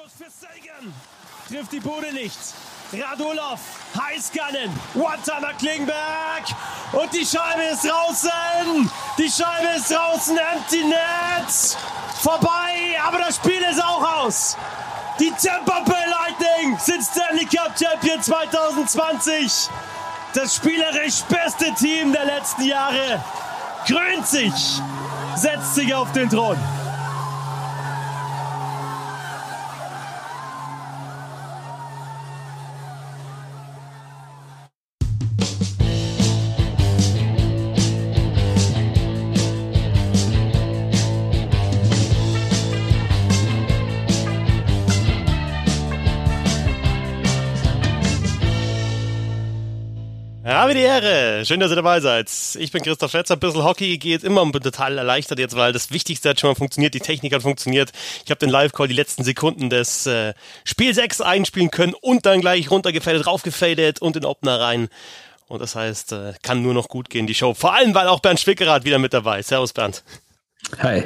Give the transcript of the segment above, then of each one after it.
Schuss für Sagan. Trifft die Bude nicht. Radulov, Heißgannen, One-Timer Klingberg und die Scheibe ist draußen. Die Scheibe ist draußen, Empty Net. Vorbei, aber das Spiel ist auch aus. Die Tampa Bay Lightning sind Stanley Cup Champion 2020. Das spielerisch beste Team der letzten Jahre krönt sich, setzt sich auf den Thron. Ehre. Schön, dass ihr dabei seid. Ich bin Christoph Fetzer. Ein bisschen Hockey geht immer total erleichtert jetzt, weil das Wichtigste hat schon mal funktioniert. Die Technik hat funktioniert. Ich habe den Live-Call die letzten Sekunden des äh, Spiel 6 einspielen können und dann gleich runtergefadet, raufgefadet und in Opener rein. Und das heißt, äh, kann nur noch gut gehen, die Show. Vor allem, weil auch Bernd Schwickerath wieder mit dabei ist. Servus, Bernd. Hi.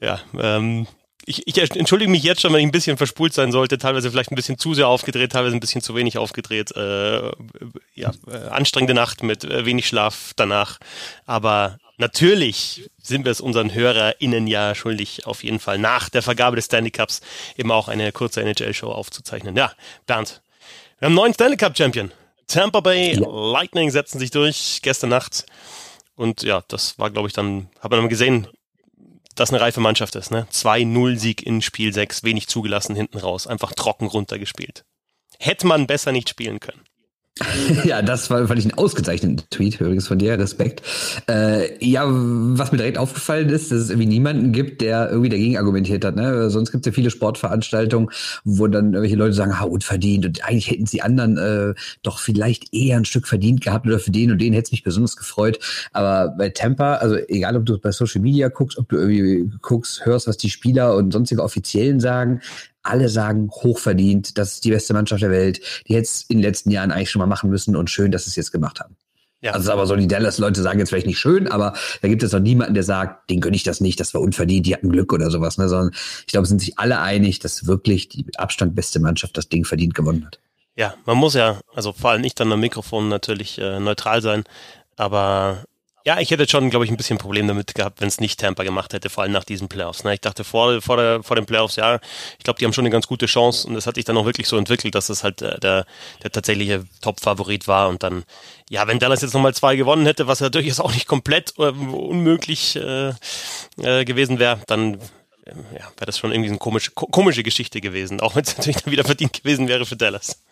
Ja, ähm, ich, ich entschuldige mich jetzt schon, wenn ich ein bisschen verspult sein sollte, teilweise vielleicht ein bisschen zu sehr aufgedreht, teilweise ein bisschen zu wenig aufgedreht. Äh, ja, äh, anstrengende Nacht mit äh, wenig Schlaf danach. Aber natürlich sind wir es unseren HörerInnen ja schuldig, auf jeden Fall nach der Vergabe des Stanley Cups eben auch eine kurze NHL-Show aufzuzeichnen. Ja, Bernd, wir haben einen neuen Stanley Cup-Champion. Tampa Bay. Lightning setzen sich durch gestern Nacht. Und ja, das war, glaube ich, dann, hat man dann gesehen, das eine reife Mannschaft ist. Ne? 2-0-Sieg in Spiel 6, wenig zugelassen hinten raus, einfach trocken runtergespielt. Hätte man besser nicht spielen können. ja, das war, fand ich einen ausgezeichneten Tweet, übrigens von dir, Respekt. Äh, ja, was mir direkt aufgefallen ist, dass es irgendwie niemanden gibt, der irgendwie dagegen argumentiert hat. Ne? Sonst gibt es ja viele Sportveranstaltungen, wo dann irgendwelche Leute sagen, ha, unverdient und eigentlich hätten sie anderen äh, doch vielleicht eher ein Stück verdient gehabt oder für den und den hätte es mich besonders gefreut. Aber bei Tampa, also egal, ob du bei Social Media guckst, ob du irgendwie guckst, hörst, was die Spieler und sonstige Offiziellen sagen, alle sagen, hochverdient, das ist die beste Mannschaft der Welt. Die hätte es in den letzten Jahren eigentlich schon mal machen müssen und schön, dass sie es jetzt gemacht haben. Ja. Also aber so die Dallas-Leute sagen jetzt vielleicht nicht schön, aber da gibt es noch niemanden, der sagt, den gönne ich das nicht, das war unverdient, die hatten Glück oder sowas. Ne? Sondern ich glaube, sind sich alle einig, dass wirklich die Abstand beste Mannschaft das Ding verdient gewonnen hat. Ja, man muss ja, also vor allem nicht dann am Mikrofon natürlich äh, neutral sein, aber ja, ich hätte schon, glaube ich, ein bisschen Problem damit gehabt, wenn es nicht Tampa gemacht hätte, vor allem nach diesen Playoffs. Ne? Ich dachte vor, vor, der, vor den Playoffs, ja, ich glaube, die haben schon eine ganz gute Chance und das hat sich dann auch wirklich so entwickelt, dass es halt der, äh, der, der tatsächliche Top-Favorit war und dann, ja, wenn Dallas jetzt nochmal zwei gewonnen hätte, was ja durchaus auch nicht komplett äh, unmöglich äh, äh, gewesen wäre, dann äh, ja, wäre das schon irgendwie eine komische, komische Geschichte gewesen, auch wenn es natürlich dann wieder verdient gewesen wäre für Dallas.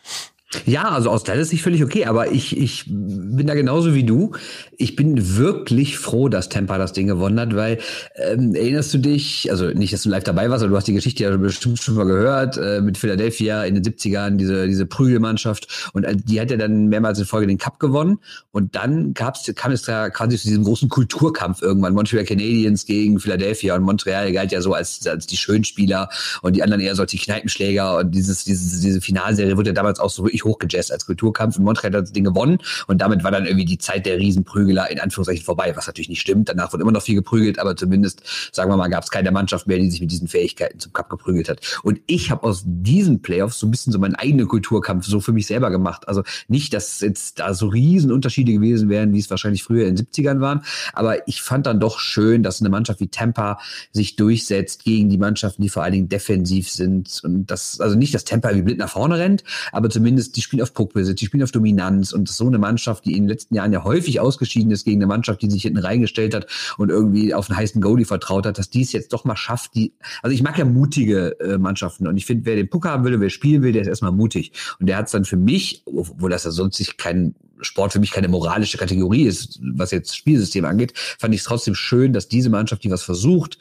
Ja, also aus Dallas Sicht völlig okay, aber ich, ich bin da genauso wie du. Ich bin wirklich froh, dass Tampa das Ding gewonnen hat, weil ähm, erinnerst du dich, also nicht, dass du live dabei warst, aber du hast die Geschichte ja bestimmt schon mal gehört, äh, mit Philadelphia in den 70ern, diese, diese Prügelmannschaft. Und äh, die hat ja dann mehrmals in Folge den Cup gewonnen. Und dann gab's, kam es da quasi zu diesem großen Kulturkampf irgendwann, Montreal Canadiens gegen Philadelphia und Montreal galt ja so als, als die Schönspieler und die anderen eher so als die Kneipenschläger. Und dieses, dieses, diese Finalserie wurde ja damals auch so wirklich hochgejazzt als Kulturkampf und Montreal hat das Ding gewonnen und damit war dann irgendwie die Zeit der Riesenprügeler in Anführungszeichen vorbei, was natürlich nicht stimmt. Danach wurde immer noch viel geprügelt, aber zumindest, sagen wir mal, gab es keine Mannschaft mehr, die sich mit diesen Fähigkeiten zum Cup geprügelt hat. Und ich habe aus diesen Playoffs so ein bisschen so meinen eigenen Kulturkampf so für mich selber gemacht. Also nicht, dass jetzt da so Riesenunterschiede gewesen wären, wie es wahrscheinlich früher in den 70ern waren, aber ich fand dann doch schön, dass eine Mannschaft wie Tampa sich durchsetzt gegen die Mannschaften, die vor allen Dingen defensiv sind und das, also nicht, dass Tampa wie blind nach vorne rennt, aber zumindest die spielen auf Puckbesitz, die spielen auf Dominanz und so eine Mannschaft, die in den letzten Jahren ja häufig ausgeschieden ist gegen eine Mannschaft, die sich hinten reingestellt hat und irgendwie auf einen heißen Goalie vertraut hat, dass die es jetzt doch mal schafft, die, also ich mag ja mutige äh, Mannschaften und ich finde, wer den Puck haben will, wer spielen will, der ist erstmal mutig und der hat es dann für mich, obwohl das ja sonst sich kein Sport für mich keine moralische Kategorie ist, was jetzt Spielsystem angeht, fand ich es trotzdem schön, dass diese Mannschaft, die was versucht,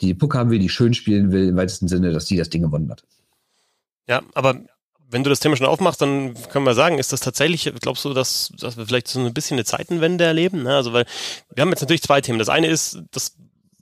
die Puck haben will, die schön spielen will, im weitesten Sinne, dass die das Ding gewonnen hat. Ja, aber wenn du das Thema schon aufmachst, dann können wir sagen, ist das tatsächlich, glaubst du, dass, dass wir vielleicht so ein bisschen eine Zeitenwende erleben? Ne? Also, weil wir haben jetzt natürlich zwei Themen. Das eine ist, das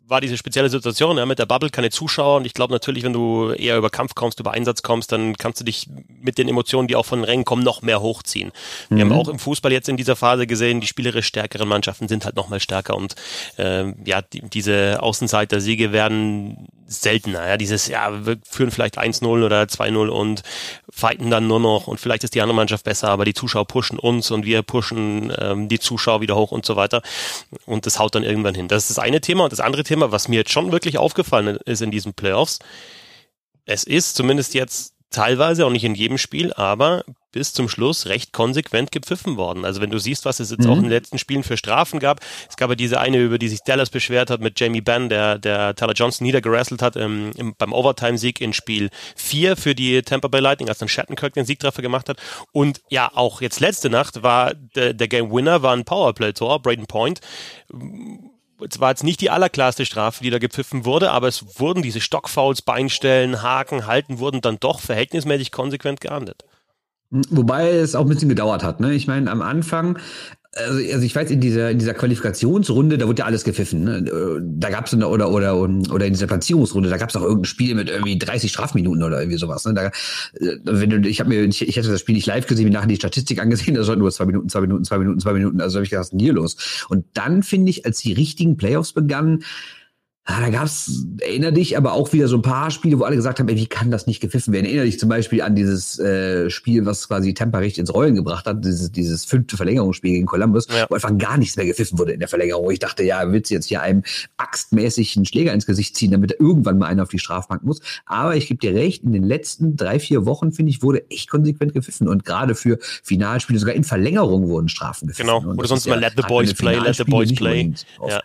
war diese spezielle Situation ja, mit der Bubble, keine Zuschauer. Und ich glaube natürlich, wenn du eher über Kampf kommst, über Einsatz kommst, dann kannst du dich mit den Emotionen, die auch von den Rängen kommen, noch mehr hochziehen. Wir haben mhm. auch im Fußball jetzt in dieser Phase gesehen, die spielerisch stärkeren Mannschaften sind halt noch mal stärker. Und äh, ja, die, diese Außenseiter-Siege werden seltener. Ja, dieses, ja, wir führen vielleicht 1-0 oder 2-0 und fighten dann nur noch und vielleicht ist die andere Mannschaft besser, aber die Zuschauer pushen uns und wir pushen ähm, die Zuschauer wieder hoch und so weiter. Und das haut dann irgendwann hin. Das ist das eine Thema. Und das andere Thema, was mir jetzt schon wirklich aufgefallen ist in diesen Playoffs, es ist zumindest jetzt teilweise, auch nicht in jedem Spiel, aber bis zum Schluss recht konsequent gepfiffen worden. Also wenn du siehst, was es jetzt mhm. auch in den letzten Spielen für Strafen gab, es gab ja diese eine, über die sich Dallas beschwert hat mit Jamie Benn, der, der Tyler Johnson niedergerasselt hat im, im, beim Overtime-Sieg in Spiel 4 für die Tampa Bay Lightning, als dann Shattenkirk den Siegtreffer gemacht hat. Und ja, auch jetzt letzte Nacht war der, der Game Winner war ein Powerplay-Tor, Braden Point es war jetzt nicht die allerklarste Strafe, die da gepfiffen wurde, aber es wurden diese Stockfouls, Beinstellen, Haken, Halten, wurden dann doch verhältnismäßig konsequent geahndet. Wobei es auch ein bisschen gedauert hat. Ne? Ich meine, am Anfang also, also ich weiß, in dieser, in dieser Qualifikationsrunde, da wurde ja alles gepfiffen. Ne? Da gab es oder, oder, oder, oder in dieser Platzierungsrunde, da gab es auch irgendein Spiel mit irgendwie 30 Strafminuten oder irgendwie sowas. Ne? Da, äh, wenn du, ich habe mir, ich, ich hatte das Spiel nicht live gesehen, mir nachher die Statistik angesehen, da sollten nur zwei Minuten, zwei Minuten, zwei Minuten, zwei Minuten. Also habe ich gedacht, was ist denn hier los? Und dann finde ich, als die richtigen Playoffs begannen, Ah, da gab's, erinnere dich, aber auch wieder so ein paar Spiele, wo alle gesagt haben, ey, wie kann das nicht gepfiffen werden? Erinnere dich zum Beispiel an dieses äh, Spiel, was quasi Tampa richtig ins Rollen gebracht hat, dieses, dieses fünfte Verlängerungsspiel gegen Columbus, ja. wo einfach gar nichts mehr gepfiffen wurde in der Verlängerung. Ich dachte, ja, willst du jetzt hier einem axtmäßig einen Schläger ins Gesicht ziehen, damit er irgendwann mal einer auf die Strafbank muss? Aber ich gebe dir recht, in den letzten drei, vier Wochen, finde ich, wurde echt konsequent gepfiffen. Und gerade für Finalspiele, sogar in Verlängerung wurden Strafen gepfiffen. Genau, oder sonst mal let the boys play, let the boys play. Ja,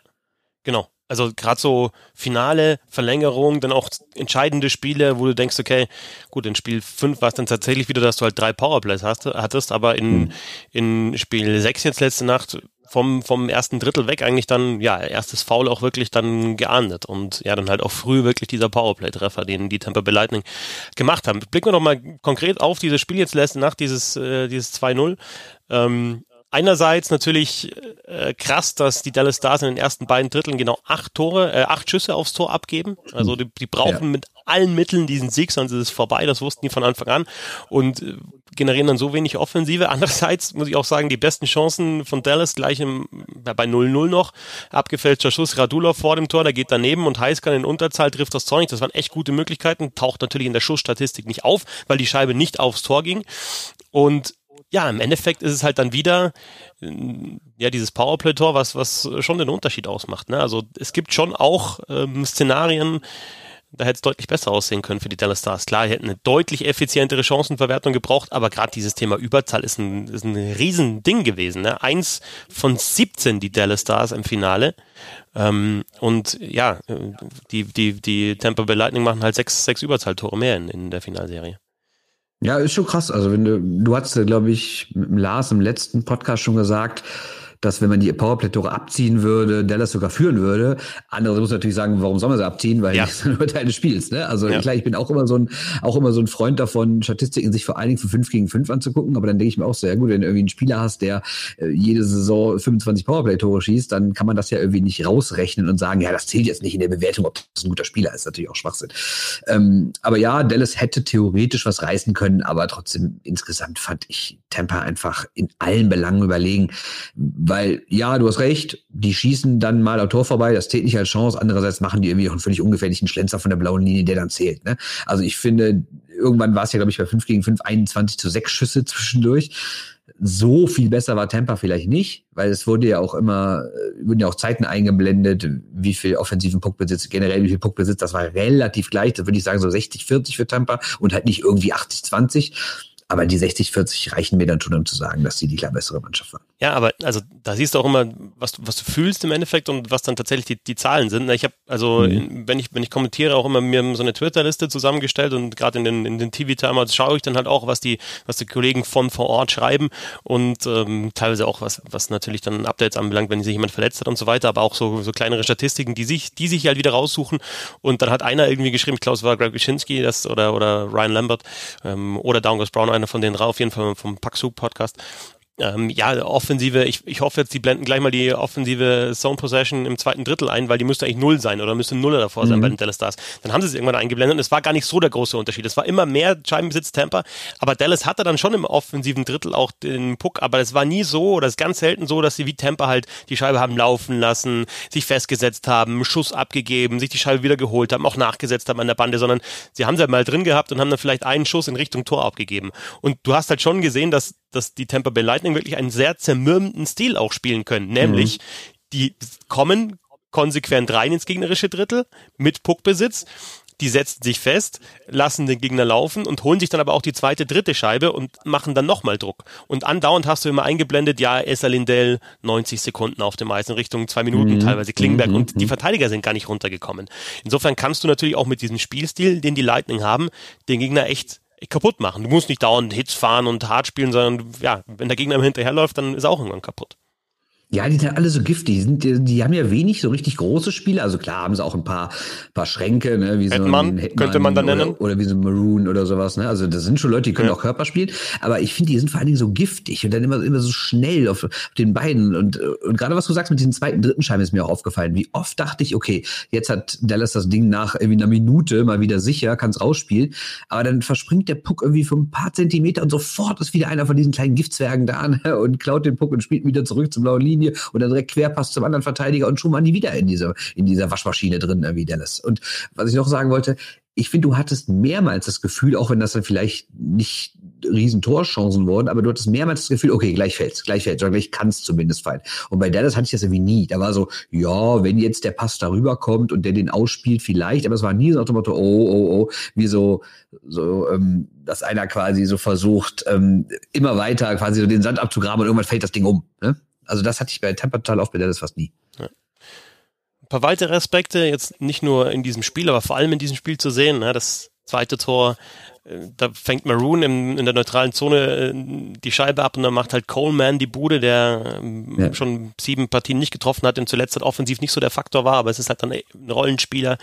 genau. Also gerade so Finale, Verlängerung, dann auch entscheidende Spiele, wo du denkst, okay, gut, in Spiel 5 war es dann tatsächlich wieder, dass du halt drei Powerplays hast, hattest, aber in, mhm. in Spiel 6 jetzt letzte Nacht vom, vom ersten Drittel weg eigentlich dann, ja, erstes Foul auch wirklich dann geahndet und ja, dann halt auch früh wirklich dieser Powerplay-Treffer, den die Tampa Bay Lightning gemacht haben. Blicken wir noch mal konkret auf dieses Spiel jetzt letzte Nacht, dieses, äh, dieses 2-0. Ähm, einerseits natürlich äh, krass, dass die Dallas Stars in den ersten beiden Dritteln genau acht Tore, äh, acht Schüsse aufs Tor abgeben. Also die, die brauchen ja. mit allen Mitteln diesen Sieg, sonst ist es vorbei. Das wussten die von Anfang an und äh, generieren dann so wenig Offensive. Andererseits muss ich auch sagen, die besten Chancen von Dallas gleich im, ja, bei 0-0 noch. Abgefälschter Schuss, Radulov vor dem Tor, der geht daneben und Heiskern in Unterzahl trifft das Tor nicht. Das waren echt gute Möglichkeiten. Taucht natürlich in der Schussstatistik nicht auf, weil die Scheibe nicht aufs Tor ging. Und ja, im Endeffekt ist es halt dann wieder ja dieses Powerplay-Tor, was was schon den Unterschied ausmacht. Ne? Also es gibt schon auch ähm, Szenarien, da hätte es deutlich besser aussehen können für die Dallas Stars. Klar, die hätten eine deutlich effizientere Chancenverwertung gebraucht, aber gerade dieses Thema Überzahl ist ein, ist ein Riesending gewesen. Ne? Eins von 17 die Dallas Stars im Finale. Ähm, und ja, die, die, die Tampa Bay Lightning machen halt sechs, sechs Überzahltore mehr in, in der Finalserie. Ja, ist schon krass. Also wenn du, du hast, glaube ich, mit Lars im letzten Podcast schon gesagt, dass wenn man die Powerplay-Tore abziehen würde, Dallas sogar führen würde. Andere muss natürlich sagen, warum soll man sie abziehen? Weil ja. das nur Teil des Spiels. Ne? Also ja. klar, ich bin auch immer so ein, auch immer so ein Freund davon, Statistiken sich vor allen Dingen für 5 gegen 5 anzugucken. Aber dann denke ich mir auch so, ja gut, wenn du irgendwie einen Spieler hast, der äh, jede Saison 25 Powerplay-Tore schießt, dann kann man das ja irgendwie nicht rausrechnen und sagen, ja, das zählt jetzt nicht in der Bewertung, ob das ein guter Spieler ist. Natürlich auch Schwachsinn. Ähm, aber ja, Dallas hätte theoretisch was reißen können, aber trotzdem insgesamt fand ich Tampa einfach in allen Belangen überlegen weil, ja, du hast recht, die schießen dann mal am Tor vorbei, das zählt nicht als Chance. Andererseits machen die irgendwie auch einen völlig ungefährlichen Schlenzer von der blauen Linie, der dann zählt. Ne? Also ich finde, irgendwann war es ja, glaube ich, bei 5 gegen 5, 21 zu 6 Schüsse zwischendurch. So viel besser war Tampa vielleicht nicht, weil es wurde ja auch immer, äh, wurden ja auch Zeiten eingeblendet, wie viel offensiven Puckbesitz, generell wie viel Puckbesitz, das war relativ gleich, da würde ich sagen so 60, 40 für Tampa und halt nicht irgendwie 80, 20. Aber die 60, 40 reichen mir dann schon, um zu sagen, dass sie die klar bessere Mannschaft waren. Ja, aber also da siehst du auch immer, was du, was du fühlst im Endeffekt und was dann tatsächlich die, die Zahlen sind. Ich habe also, mhm. wenn ich wenn ich kommentiere, auch immer mir so eine Twitter-Liste zusammengestellt und gerade in den in den TV-Timer schaue ich dann halt auch, was die was die Kollegen von vor Ort schreiben und ähm, teilweise auch was was natürlich dann Updates anbelangt, wenn sich jemand verletzt hat und so weiter, aber auch so so kleinere Statistiken, die sich die sich halt wieder raussuchen und dann hat einer irgendwie geschrieben, es war Greg Wyszynski, das oder oder Ryan Lambert ähm, oder Downgus Brown einer von denen drauf, auf jeden Fall vom Paxu Podcast. Ähm, ja, Offensive, ich, ich hoffe jetzt, die blenden gleich mal die offensive Zone Possession im zweiten Drittel ein, weil die müsste eigentlich null sein oder müsste null davor sein mhm. bei den Dallas Stars. Dann haben sie es irgendwann eingeblendet und es war gar nicht so der große Unterschied. Es war immer mehr Scheibenbesitz Tampa, aber Dallas hatte dann schon im offensiven Drittel auch den Puck, aber es war nie so oder es ist ganz selten so, dass sie wie Tampa halt die Scheibe haben laufen lassen, sich festgesetzt haben, Schuss abgegeben, sich die Scheibe wieder geholt haben, auch nachgesetzt haben an der Bande, sondern sie haben sie halt mal drin gehabt und haben dann vielleicht einen Schuss in Richtung Tor abgegeben. Und du hast halt schon gesehen, dass dass die Tampa Bay Lightning wirklich einen sehr zermürbenden Stil auch spielen können. Nämlich, mhm. die kommen konsequent rein ins gegnerische Drittel mit Puckbesitz. Die setzen sich fest, lassen den Gegner laufen und holen sich dann aber auch die zweite, dritte Scheibe und machen dann nochmal Druck. Und andauernd hast du immer eingeblendet, ja, Esa Lindell 90 Sekunden auf dem Eis in Richtung zwei Minuten, mhm. teilweise Klingberg mhm. und die Verteidiger sind gar nicht runtergekommen. Insofern kannst du natürlich auch mit diesem Spielstil, den die Lightning haben, den Gegner echt kaputt machen. Du musst nicht dauernd Hits fahren und hart spielen, sondern ja, wenn der Gegner hinterherläuft, dann ist er auch irgendwann kaputt. Ja, die sind alle so giftig. Die, sind, die, die haben ja wenig so richtig große Spiele. Also klar haben sie auch ein paar, paar Schränke, ne, wie so ein Hetman, könnte man da nennen. Oder, wie so Maroon oder sowas. Ne? Also das sind schon Leute, die können ja. auch Körper spielen. Aber ich finde, die sind vor allen Dingen so giftig und dann immer, immer so schnell auf, auf den Beinen. Und, und gerade was du sagst mit den zweiten, dritten Scheiben ist mir auch aufgefallen. Wie oft dachte ich, okay, jetzt hat Dallas das Ding nach irgendwie einer Minute mal wieder sicher, kann es rausspielen. Aber dann verspringt der Puck irgendwie für ein paar Zentimeter und sofort ist wieder einer von diesen kleinen Giftzwergen da ne? und klaut den Puck und spielt wieder zurück zur blauen Linie und dann direkt Querpass zum anderen Verteidiger und schon waren die wieder in dieser, in dieser Waschmaschine drin, wie Dallas. Und was ich noch sagen wollte, ich finde, du hattest mehrmals das Gefühl, auch wenn das dann vielleicht nicht riesen Torchancen wurden, aber du hattest mehrmals das Gefühl, okay, gleich fällt's, gleich fällt's, oder gleich kann's zumindest fallen. Und bei Dallas hatte ich das irgendwie nie. Da war so, ja, wenn jetzt der Pass darüber kommt und der den ausspielt, vielleicht, aber es war nie so dem Motto, oh, oh, oh, wie so, so, ähm, dass einer quasi so versucht, ähm, immer weiter quasi so den Sand abzugraben und irgendwann fällt das Ding um. Ne? Also das hatte ich bei oft, bei Dallas fast nie. Ja. Ein paar weitere Aspekte, jetzt nicht nur in diesem Spiel, aber vor allem in diesem Spiel zu sehen. Ne? Das zweite Tor da fängt Maroon im, in der neutralen Zone äh, die Scheibe ab und dann macht halt Coleman die Bude, der ähm, ja. schon sieben Partien nicht getroffen hat und zuletzt halt offensiv nicht so der Faktor war, aber es ist halt dann ein Rollenspieler.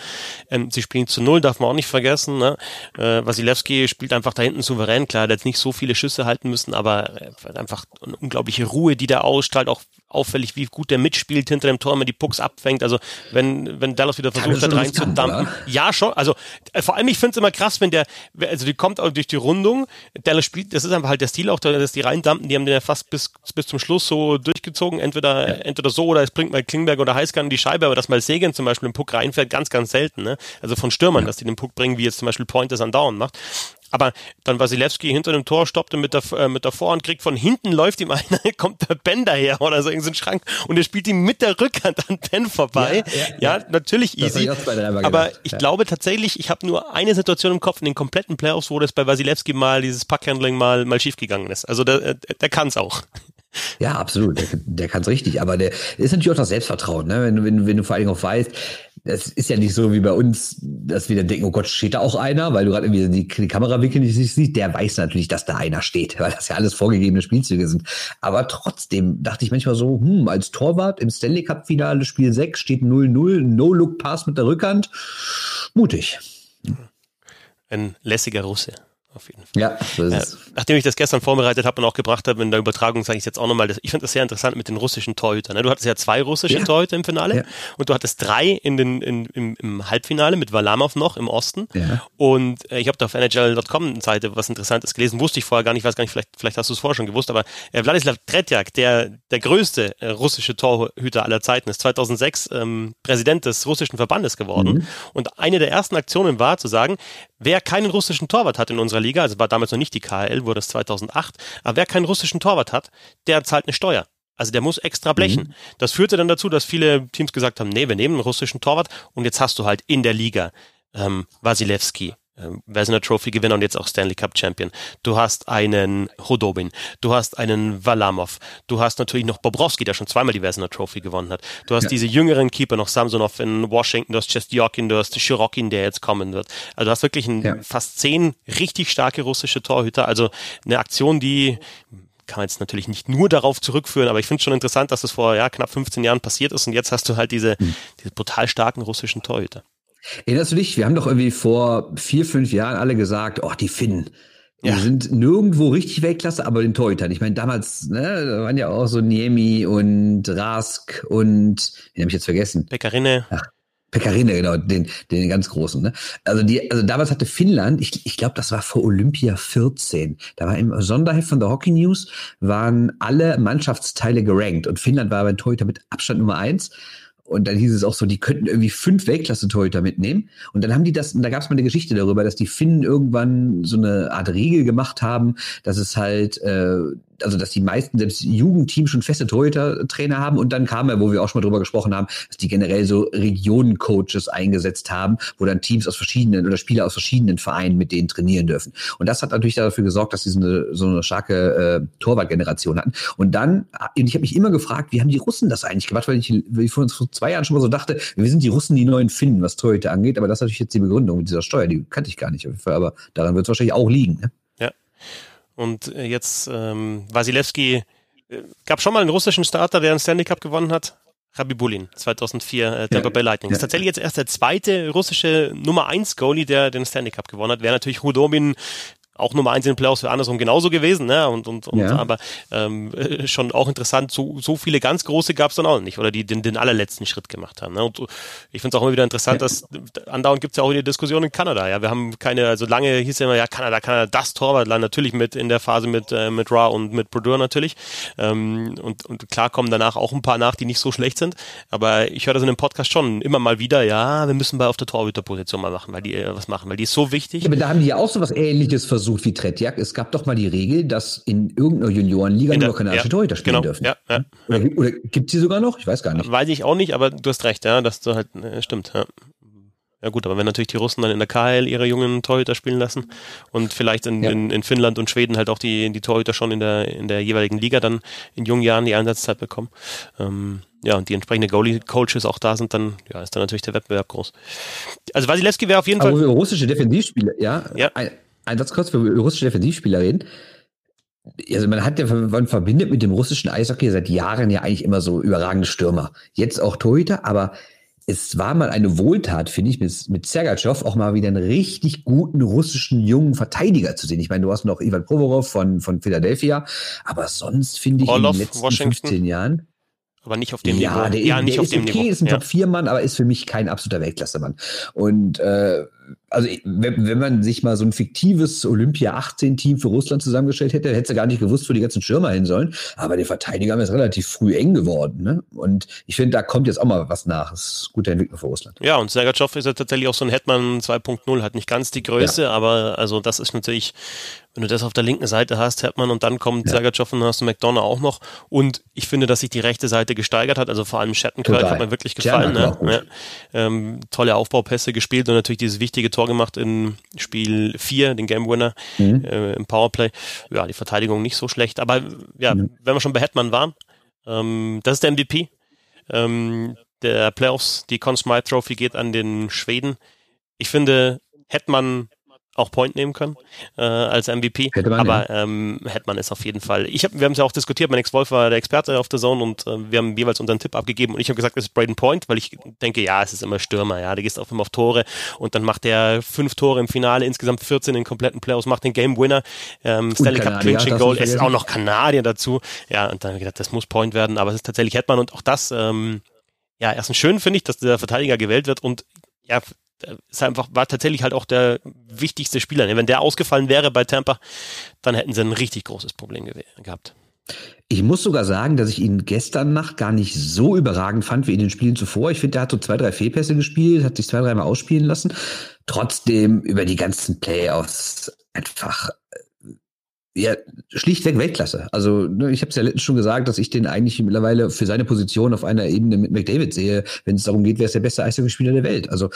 Ähm, sie spielen zu null, darf man auch nicht vergessen. Ne? Äh, Wasilewski spielt einfach da hinten souverän, klar, der hat jetzt nicht so viele Schüsse halten müssen, aber einfach eine unglaubliche Ruhe, die der ausstrahlt, auch auffällig, wie gut der mitspielt hinter dem Tor, wenn die Pucks abfängt. Also wenn, wenn Dallas wieder versucht hat reinzudampen. Ja, schon. Also äh, vor allem, ich finde es immer krass, wenn der, also die kommt auch durch die Rundung. Dallas spielt, das ist einfach halt der Stil auch, dass die reindampen, die haben den ja fast bis, bis zum Schluss so durchgezogen. Entweder, ja. entweder so oder es bringt mal Klingberg oder Heißgarn die Scheibe, aber dass mal Segen zum Beispiel im Puck reinfällt, ganz, ganz selten. Ne? Also von Stürmern, ja. dass die den Puck bringen, wie jetzt zum Beispiel Pointers an Dauern macht. Aber dann Wasilewski hinter dem Tor stoppte mit der, äh, mit der Vorhand, kriegt von hinten, läuft ihm einer, kommt der Bender her oder so in so einen Schrank und er spielt ihm mit der Rückhand an Ben vorbei. Ja, ja, ja natürlich easy. Ich aber ich ja. glaube tatsächlich, ich habe nur eine Situation im Kopf in den kompletten Playoffs, wo das bei Wasilewski mal dieses Packhandling mal, mal schiefgegangen ist. Also der, der kann es auch. Ja, absolut. Der, der kann es richtig. Aber der ist natürlich auch das Selbstvertrauen, ne? wenn, du, wenn, wenn du vor allen Dingen auch weißt, es ist ja nicht so wie bei uns, dass wir dann denken, oh Gott, steht da auch einer, weil du gerade irgendwie die, die Kamerawinkel nicht siehst. Der weiß natürlich, dass da einer steht, weil das ja alles vorgegebene Spielzüge sind. Aber trotzdem dachte ich manchmal so, hm, als Torwart im Stanley Cup Finale Spiel 6 steht 0-0, No-Look-Pass mit der Rückhand. Mutig. Ein lässiger Russe auf jeden Fall. Ja, so. Äh, nachdem ich das gestern vorbereitet habe und auch gebracht habe in der Übertragung, sage ich jetzt auch nochmal, ich finde das sehr interessant mit den russischen Torhütern. Ne? Du hattest ja zwei russische ja. Torhüter im Finale ja. und du hattest drei in den, in, im, im Halbfinale mit Valamov noch im Osten. Ja. Und äh, ich habe da auf NHL.com Seite was Interessantes gelesen, wusste ich vorher gar nicht, weiß gar nicht, vielleicht, vielleicht hast du es vorher schon gewusst, aber äh, Wladislav Tretjak, der, der größte äh, russische Torhüter aller Zeiten, ist 2006 ähm, Präsident des russischen Verbandes geworden. Mhm. Und eine der ersten Aktionen war zu sagen, wer keinen russischen Torwart hat in unserer Liga, also war damals noch nicht die KHL, wurde es 2008, aber wer keinen russischen Torwart hat, der zahlt eine Steuer. Also der muss extra blechen. Mhm. Das führte dann dazu, dass viele Teams gesagt haben, nee, wir nehmen einen russischen Torwart und jetzt hast du halt in der Liga ähm, Wasilewski, ähm, Vezina Trophy Gewinner und jetzt auch Stanley Cup Champion. Du hast einen Hodobin, du hast einen Valamov, du hast natürlich noch Bobrowski, der schon zweimal die Vezina Trophy gewonnen hat. Du hast ja. diese jüngeren Keeper noch Samsonov in Washington, du hast Chestjokin, du hast Shirokin, der jetzt kommen wird. Also du hast wirklich ein, ja. fast zehn richtig starke russische Torhüter. Also eine Aktion, die kann man jetzt natürlich nicht nur darauf zurückführen, aber ich finde es schon interessant, dass das vor ja, knapp 15 Jahren passiert ist und jetzt hast du halt diese, mhm. diese brutal starken russischen Torhüter. Erinnerst du dich? Wir haben doch irgendwie vor vier, fünf Jahren alle gesagt, oh, die Finnen, Ja. Die sind nirgendwo richtig Weltklasse, aber den Torhütern. Ich meine, damals, ne, da waren ja auch so Niemi und Rask und, den habe ich jetzt vergessen. Beccarine. Ach, Pekarine, genau, den, den ganz großen. Ne? Also die, also damals hatte Finnland, ich, ich glaube, das war vor Olympia 14. Da war im Sonderheft von der Hockey News waren alle Mannschaftsteile gerankt und Finnland war beim Torhüter mit Abstand Nummer eins. Und dann hieß es auch so, die könnten irgendwie fünf Weltklasse-Torhüter mitnehmen. Und dann haben die das, da gab es mal eine Geschichte darüber, dass die Finnen irgendwann so eine Art Regel gemacht haben, dass es halt äh, also dass die meisten selbst Jugendteams schon feste Torhüter-Trainer haben und dann kam er, wo wir auch schon mal drüber gesprochen haben, dass die generell so Regionen-Coaches eingesetzt haben, wo dann Teams aus verschiedenen oder Spieler aus verschiedenen Vereinen mit denen trainieren dürfen. Und das hat natürlich dafür gesorgt, dass sie so eine, so eine starke äh, Torwartgeneration hatten. Und dann, ich habe mich immer gefragt, wie haben die Russen das eigentlich gemacht, weil ich, weil ich vor, zwei Jahren schon mal so dachte, wir sind die Russen die neuen Finnen, was Torhüter angeht, aber das ist natürlich jetzt die Begründung mit dieser Steuer, die kannte ich gar nicht, aber daran wird es wahrscheinlich auch liegen. Ne? Und äh, jetzt ähm, Wasilewski äh, gab schon mal einen russischen Starter, der einen Stanley Cup gewonnen hat. Rabibulin, 2004 äh, Tampa ja, Bay Lightning. Ja. Das ist tatsächlich jetzt erst der zweite russische Nummer 1 Goalie, der den Stanley Cup gewonnen hat. Wäre natürlich Hudomin auch Nummer eins in den Playoffs wäre andersrum genauso gewesen, ne? Und, und, und ja. aber ähm, äh, schon auch interessant, so, so viele ganz große gab es dann auch nicht, oder die den, den allerletzten Schritt gemacht haben. Ne? Und ich finde es auch immer wieder interessant, ja. dass andauernd gibt es ja auch die Diskussion in Kanada. Ja, wir haben keine, also lange hieß ja immer, ja, Kanada, Kanada, das Torwartland natürlich mit in der Phase mit, äh, mit Ra und mit Brodeur natürlich. Ähm, und, und klar kommen danach auch ein paar nach, die nicht so schlecht sind. Aber ich höre das in dem Podcast schon immer mal wieder, ja, wir müssen bei auf der Torhüterposition mal machen, weil die äh, was machen, weil die ist so wichtig. Ja, aber da haben die ja auch so was ähnliches versucht versucht wie Tretjak. Es gab doch mal die Regel, dass in irgendeiner Juniorenliga nur kanadische ja, Torhüter spielen genau, dürfen. Ja, ja. Oder, oder gibt es sie sogar noch? Ich weiß gar nicht. Weiß ich auch nicht, aber du hast recht, ja, das halt äh, stimmt. Ja. Ja gut, aber wenn natürlich die Russen dann in der KL ihre jungen Torhüter spielen lassen und vielleicht in, ja. in, in, Finnland und Schweden halt auch die, die Torhüter schon in der, in der jeweiligen Liga dann in jungen Jahren die Einsatzzeit bekommen. Ähm, ja, und die entsprechenden Goalie-Coaches auch da sind, dann ja, ist dann natürlich der Wettbewerb groß. Also Wasilewski wäre auf jeden aber Fall. russische Defensivspieler, ja, ja. Ein, ein Satz kurz für russische Defensivspieler reden. Also man hat ja, man verbindet mit dem russischen Eishockey seit Jahren ja eigentlich immer so überragende Stürmer. Jetzt auch Torhüter, aber es war mal eine Wohltat, finde ich, mit, mit Sergachev auch mal wieder einen richtig guten russischen jungen Verteidiger zu sehen. Ich meine, du hast noch Ivan Provorov von, von Philadelphia, aber sonst finde ich Orlov, in den letzten Washington. 15 Jahren aber nicht auf dem ja, Niveau. Der, ja, nicht der auf ist dem okay, Niveau. ist ein ja. Top-4-Mann, aber ist für mich kein absoluter Weltklasse-Mann. Und äh, also wenn, wenn man sich mal so ein fiktives Olympia 18-Team für Russland zusammengestellt hätte, hätte sie gar nicht gewusst, wo die ganzen Schirmer hin sollen. Aber die Verteidiger ist relativ früh eng geworden. Ne? Und ich finde, da kommt jetzt auch mal was nach. Das ist gute Entwicklung für Russland. Ja, und Sergachev ist ja tatsächlich auch so ein Hetman 2.0, hat nicht ganz die Größe, ja. aber also das ist natürlich wenn du das auf der linken Seite hast, Hetman und dann kommt ja. Sergachev und dann hast du McDonough auch noch. Und ich finde, dass sich die rechte Seite gesteigert hat. Also vor allem Shattenkirk hat mir wirklich gefallen. Ne? Ja. Ähm, tolle Aufbaupässe gespielt und natürlich dieses wichtige Tor gemacht in Spiel 4, den Game Winner mhm. äh, im Powerplay. Ja, die Verteidigung nicht so schlecht. Aber ja, mhm. wenn wir schon bei Hetman waren, ähm, das ist der MVP. Ähm, der Playoffs, die Conn Smythe Trophy geht an den Schweden. Ich finde, Hetman auch Point nehmen können äh, als MVP. Hätte man, aber ja. ähm, hätte man es auf jeden Fall. Ich hab, wir haben es ja auch diskutiert, mein Ex-Wolf war der Experte auf der Zone und äh, wir haben jeweils unseren Tipp abgegeben und ich habe gesagt, es ist Braden Point, weil ich denke, ja, es ist immer Stürmer, ja, der gehst auch immer auf Tore und dann macht der fünf Tore im Finale, insgesamt 14 in kompletten Playoffs, macht den Game Winner, ähm, Stanley Cup Clinching Goal, es ist auch noch Kanadier dazu. Ja, und dann habe ich gedacht, das muss Point werden, aber es ist tatsächlich Hetman und auch das, ähm, ja, erstens schön finde ich, dass der Verteidiger gewählt wird und ja, ist einfach, war tatsächlich halt auch der wichtigste Spieler. Wenn der ausgefallen wäre bei Tampa, dann hätten sie ein richtig großes Problem gehabt. Ich muss sogar sagen, dass ich ihn gestern Nacht gar nicht so überragend fand wie in den Spielen zuvor. Ich finde, der hat so zwei, drei Fehlpässe gespielt, hat sich zwei, dreimal ausspielen lassen. Trotzdem über die ganzen Playoffs einfach ja, schlichtweg Weltklasse. Also ne, ich habe es ja letztens schon gesagt, dass ich den eigentlich mittlerweile für seine Position auf einer Ebene mit McDavid sehe, wenn es darum geht, wer ist der beste Eishockeyspieler der Welt. Also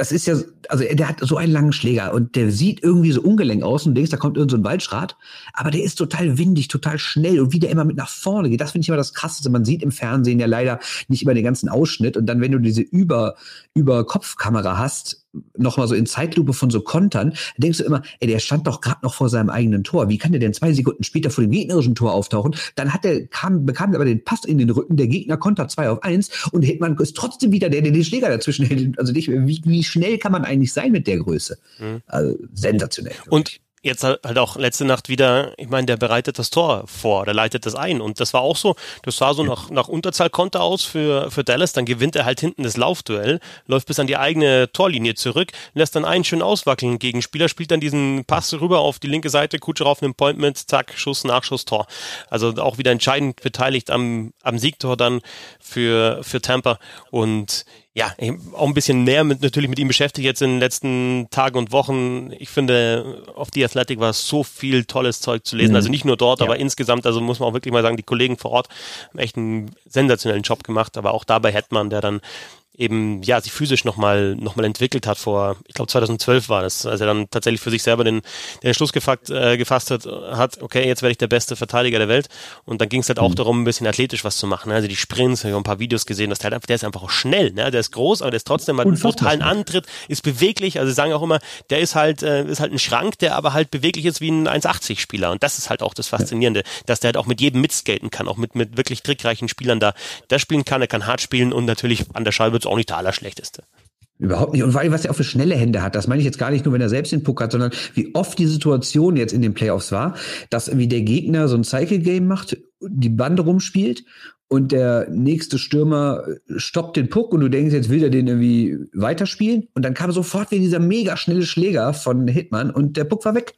das ist ja, also der hat so einen langen Schläger und der sieht irgendwie so ungelenk aus und denkst, da kommt irgend so ein Waldschrat, aber der ist total windig, total schnell und wie der immer mit nach vorne geht, das finde ich immer das Krasseste. Man sieht im Fernsehen ja leider nicht immer den ganzen Ausschnitt und dann, wenn du diese über, über Kopfkamera hast, nochmal so in Zeitlupe von so Kontern, denkst du immer, ey, der stand doch gerade noch vor seinem eigenen Tor. Wie kann der denn zwei Sekunden später vor dem gegnerischen Tor auftauchen? Dann hat er, kam, bekam aber den Pass in den Rücken, der Gegner kontert zwei auf eins und Hitman ist trotzdem wieder der, der den Schläger dazwischen hält. Also nicht, wie, wie schnell kann man eigentlich sein mit der Größe? Mhm. Also sensationell. Und jetzt halt auch letzte Nacht wieder, ich meine, der bereitet das Tor vor, der leitet das ein. Und das war auch so, das sah so nach, nach Unterzahlkonter aus für, für Dallas, dann gewinnt er halt hinten das Laufduell, läuft bis an die eigene Torlinie zurück, lässt dann einen schön auswackeln. Gegenspieler spielt dann diesen Pass rüber auf die linke Seite, Kutscher auf einen Appointment, zack, Schuss, Nachschuss, Tor. Also auch wieder entscheidend beteiligt am, am Siegtor dann für, für Tampa. Und ja, auch ein bisschen mehr mit, natürlich mit ihm beschäftigt jetzt in den letzten Tagen und Wochen. Ich finde, auf die Athletic war so viel tolles Zeug zu lesen. Mhm. Also nicht nur dort, ja. aber insgesamt, also muss man auch wirklich mal sagen, die Kollegen vor Ort haben echt einen sensationellen Job gemacht. Aber auch dabei Hetman, der dann eben ja sich physisch nochmal noch mal entwickelt hat vor, ich glaube 2012 war das, als er dann tatsächlich für sich selber den, den Schluss gefasst, äh, gefasst hat, hat, okay, jetzt werde ich der beste Verteidiger der Welt und dann ging es halt auch mhm. darum, ein bisschen athletisch was zu machen, ne? also die Sprints, ich habe ein paar Videos gesehen, dass der, der ist einfach auch schnell, ne? der ist groß, aber der ist trotzdem mal einen brutalen Antritt, ist beweglich, also sie sagen auch immer, der ist halt, äh, ist halt ein Schrank, der aber halt beweglich ist wie ein 1,80 Spieler und das ist halt auch das Faszinierende, ja. dass der halt auch mit jedem mitskaten kann, auch mit, mit wirklich trickreichen Spielern da, der spielen kann, er kann hart spielen und natürlich an der Scheibe auch nicht der Allerschlechteste. Überhaupt nicht. Und weil was er auch für schnelle Hände hat, das meine ich jetzt gar nicht nur, wenn er selbst den Puck hat, sondern wie oft die Situation jetzt in den Playoffs war, dass irgendwie der Gegner so ein Cycle-Game macht, die Bande rumspielt und der nächste Stürmer stoppt den Puck und du denkst, jetzt will er den irgendwie weiterspielen und dann kam sofort wieder dieser mega schnelle Schläger von Hitman und der Puck war weg.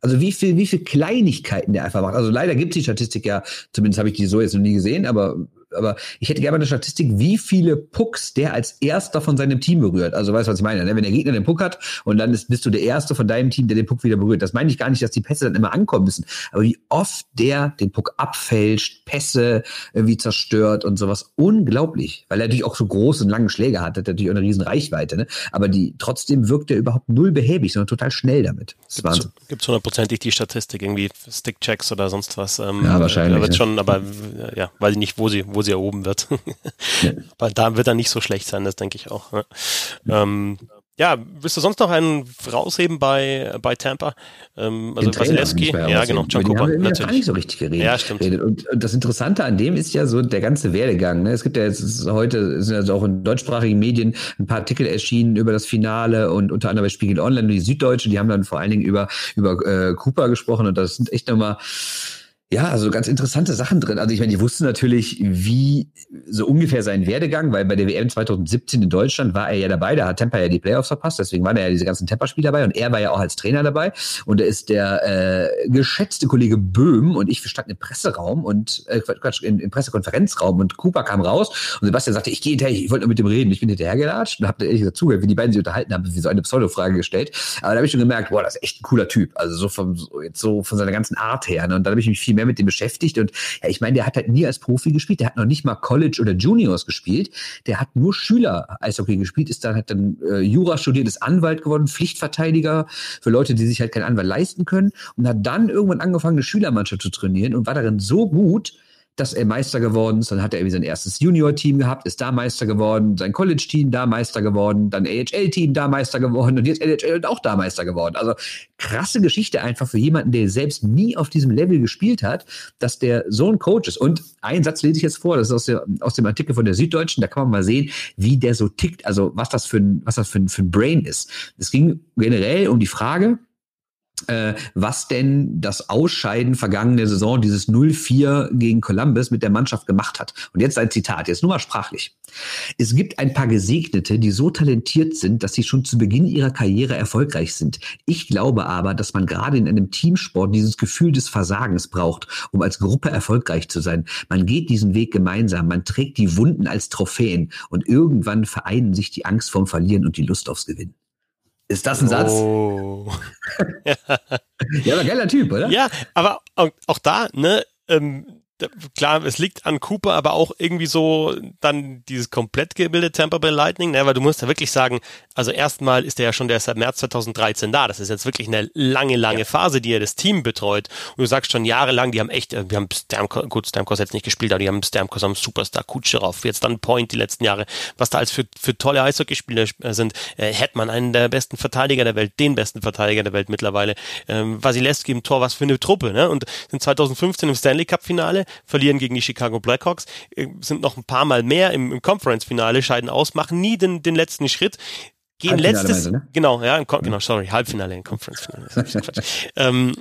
Also wie viel, wie viel Kleinigkeiten der einfach macht. Also leider gibt es die Statistik ja, zumindest habe ich die so jetzt noch nie gesehen, aber aber ich hätte gerne eine Statistik, wie viele Pucks der als erster von seinem Team berührt. Also weißt du, was ich meine? Ne? Wenn der Gegner den Puck hat und dann ist, bist du der Erste von deinem Team, der den Puck wieder berührt. Das meine ich gar nicht, dass die Pässe dann immer ankommen müssen, aber wie oft der den Puck abfälscht, Pässe irgendwie zerstört und sowas. Unglaublich, weil er natürlich auch so große und lange Schläge hat, hat natürlich auch eine riesen Reichweite, ne? aber die trotzdem wirkt er überhaupt null behäbig, sondern total schnell damit. Gibt es hundertprozentig die Statistik, irgendwie Stickchecks oder sonst was. Ähm, ja, wahrscheinlich. Wird schon, aber ja, weiß ich nicht, wo sie, wo sie erhoben wird. ja. Aber da wird er nicht so schlecht sein, das denke ich auch. Ne? Ähm, ja, willst du sonst noch einen rausheben bei, bei Tampa? Ähm, also Wasilewski? Ja, genau, John Cooper. Haben wir natürlich. gar nicht so richtig geredet. Ja, stimmt. Und, das Interessante an dem ist ja so der ganze Werdegang. Ne? Es gibt ja jetzt heute, sind also auch in deutschsprachigen Medien ein paar Artikel erschienen über das Finale und unter anderem bei Spiegel Online und die Süddeutsche, die haben dann vor allen Dingen über, über äh, Cooper gesprochen und das sind echt nochmal ja, also ganz interessante Sachen drin. Also ich meine, die wussten natürlich, wie so ungefähr sein Werdegang, weil bei der WM 2017 in Deutschland war er ja dabei, da hat Temper ja die Playoffs verpasst, deswegen waren ja diese ganzen Temper-Spiele dabei. Und er war ja auch als Trainer dabei. Und er ist der äh, geschätzte Kollege Böhm. Und ich wir standen im Presseraum und äh, Quatsch, im, im Pressekonferenzraum. Und Cooper kam raus. Und Sebastian sagte, ich gehe hinterher, ich wollte nur mit dem reden, ich bin hinterhergelatscht und habe ehrlich gesagt zugehört, wie die beiden sich unterhalten haben, wie so eine Pseudo-Frage gestellt, aber da habe ich schon gemerkt, boah, das ist echt ein cooler Typ, also so von so, jetzt so von seiner ganzen Art her ne? und dann habe ich mich viel mehr mit dem beschäftigt. Und ja, ich meine, der hat halt nie als Profi gespielt. Der hat noch nicht mal College oder Juniors gespielt. Der hat nur Schüler Eishockey gespielt, ist dann, hat dann äh, Jura studiert, ist Anwalt geworden, Pflichtverteidiger für Leute, die sich halt keinen Anwalt leisten können und hat dann irgendwann angefangen, eine Schülermannschaft zu trainieren und war darin so gut, dass er Meister geworden ist. Dann hat er irgendwie sein erstes Junior-Team gehabt, ist da Meister geworden, sein College-Team da Meister geworden, dann AHL-Team da Meister geworden und jetzt NHL und auch da Meister geworden. Also krasse Geschichte einfach für jemanden, der selbst nie auf diesem Level gespielt hat, dass der so ein Coach ist. Und einen Satz lese ich jetzt vor, das ist aus, der, aus dem Artikel von der Süddeutschen, da kann man mal sehen, wie der so tickt, also was das für ein, was das für ein, für ein Brain ist. Es ging generell um die Frage, was denn das Ausscheiden vergangene Saison, dieses 0-4 gegen Columbus mit der Mannschaft gemacht hat. Und jetzt ein Zitat, jetzt nur mal sprachlich. Es gibt ein paar Gesegnete, die so talentiert sind, dass sie schon zu Beginn ihrer Karriere erfolgreich sind. Ich glaube aber, dass man gerade in einem Teamsport dieses Gefühl des Versagens braucht, um als Gruppe erfolgreich zu sein. Man geht diesen Weg gemeinsam, man trägt die Wunden als Trophäen und irgendwann vereinen sich die Angst vorm Verlieren und die Lust aufs Gewinnen. Ist das ein Satz? Oh. ja, aber geiler Typ, oder? Ja, aber auch, auch da, ne, ähm, klar, es liegt an Cooper, aber auch irgendwie so dann dieses komplett gebildete Tampa Bay Lightning, ne, weil du musst ja wirklich sagen, also erstmal ist er ja schon der seit März 2013 da. Das ist jetzt wirklich eine lange, lange ja. Phase, die er das Team betreut. Und du sagst schon jahrelang, die haben echt, wir haben Stamkos, gut, Stamkos jetzt nicht gespielt, aber die haben Stamkos am Superstar Kutscherow, jetzt dann Point die letzten Jahre, was da alles für, für tolle Eishockeyspieler sind. Äh, Hetman, einen der besten Verteidiger der Welt, den besten Verteidiger der Welt mittlerweile. Ähm, Wasilewski im Tor, was für eine Truppe, ne? Und sind 2015 im Stanley Cup Finale, verlieren gegen die Chicago Blackhawks, äh, sind noch ein paar Mal mehr im, im Conference Finale, scheiden aus, machen nie den, den letzten Schritt gehen letztes, ne? genau, ja, genau, sorry, Halbfinale in Conference ähm,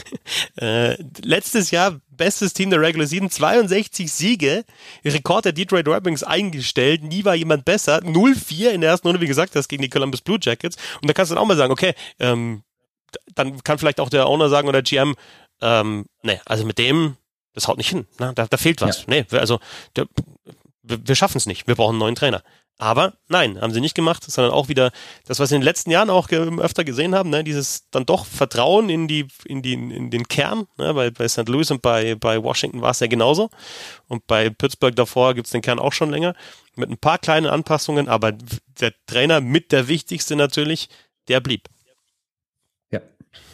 äh, letztes Jahr bestes Team der Regular Season, 62 Siege, Rekord der Detroit Red Wings eingestellt, nie war jemand besser, 0-4 in der ersten Runde, wie gesagt, das gegen die Columbus Blue Jackets. Und da kannst du dann auch mal sagen, okay, ähm, dann kann vielleicht auch der Owner sagen oder GM, ähm, nee, also mit dem, das haut nicht hin, ne? da, da fehlt was, ja. nee, also der, wir, wir schaffen es nicht, wir brauchen einen neuen Trainer. Aber nein, haben sie nicht gemacht, sondern auch wieder das, was wir in den letzten Jahren auch öfter gesehen haben, ne, dieses dann doch Vertrauen in die, in die, in den Kern. Ne, bei, bei St. Louis und bei, bei Washington war es ja genauso. Und bei Pittsburgh davor gibt's den Kern auch schon länger. Mit ein paar kleinen Anpassungen, aber der Trainer mit der wichtigste natürlich, der blieb.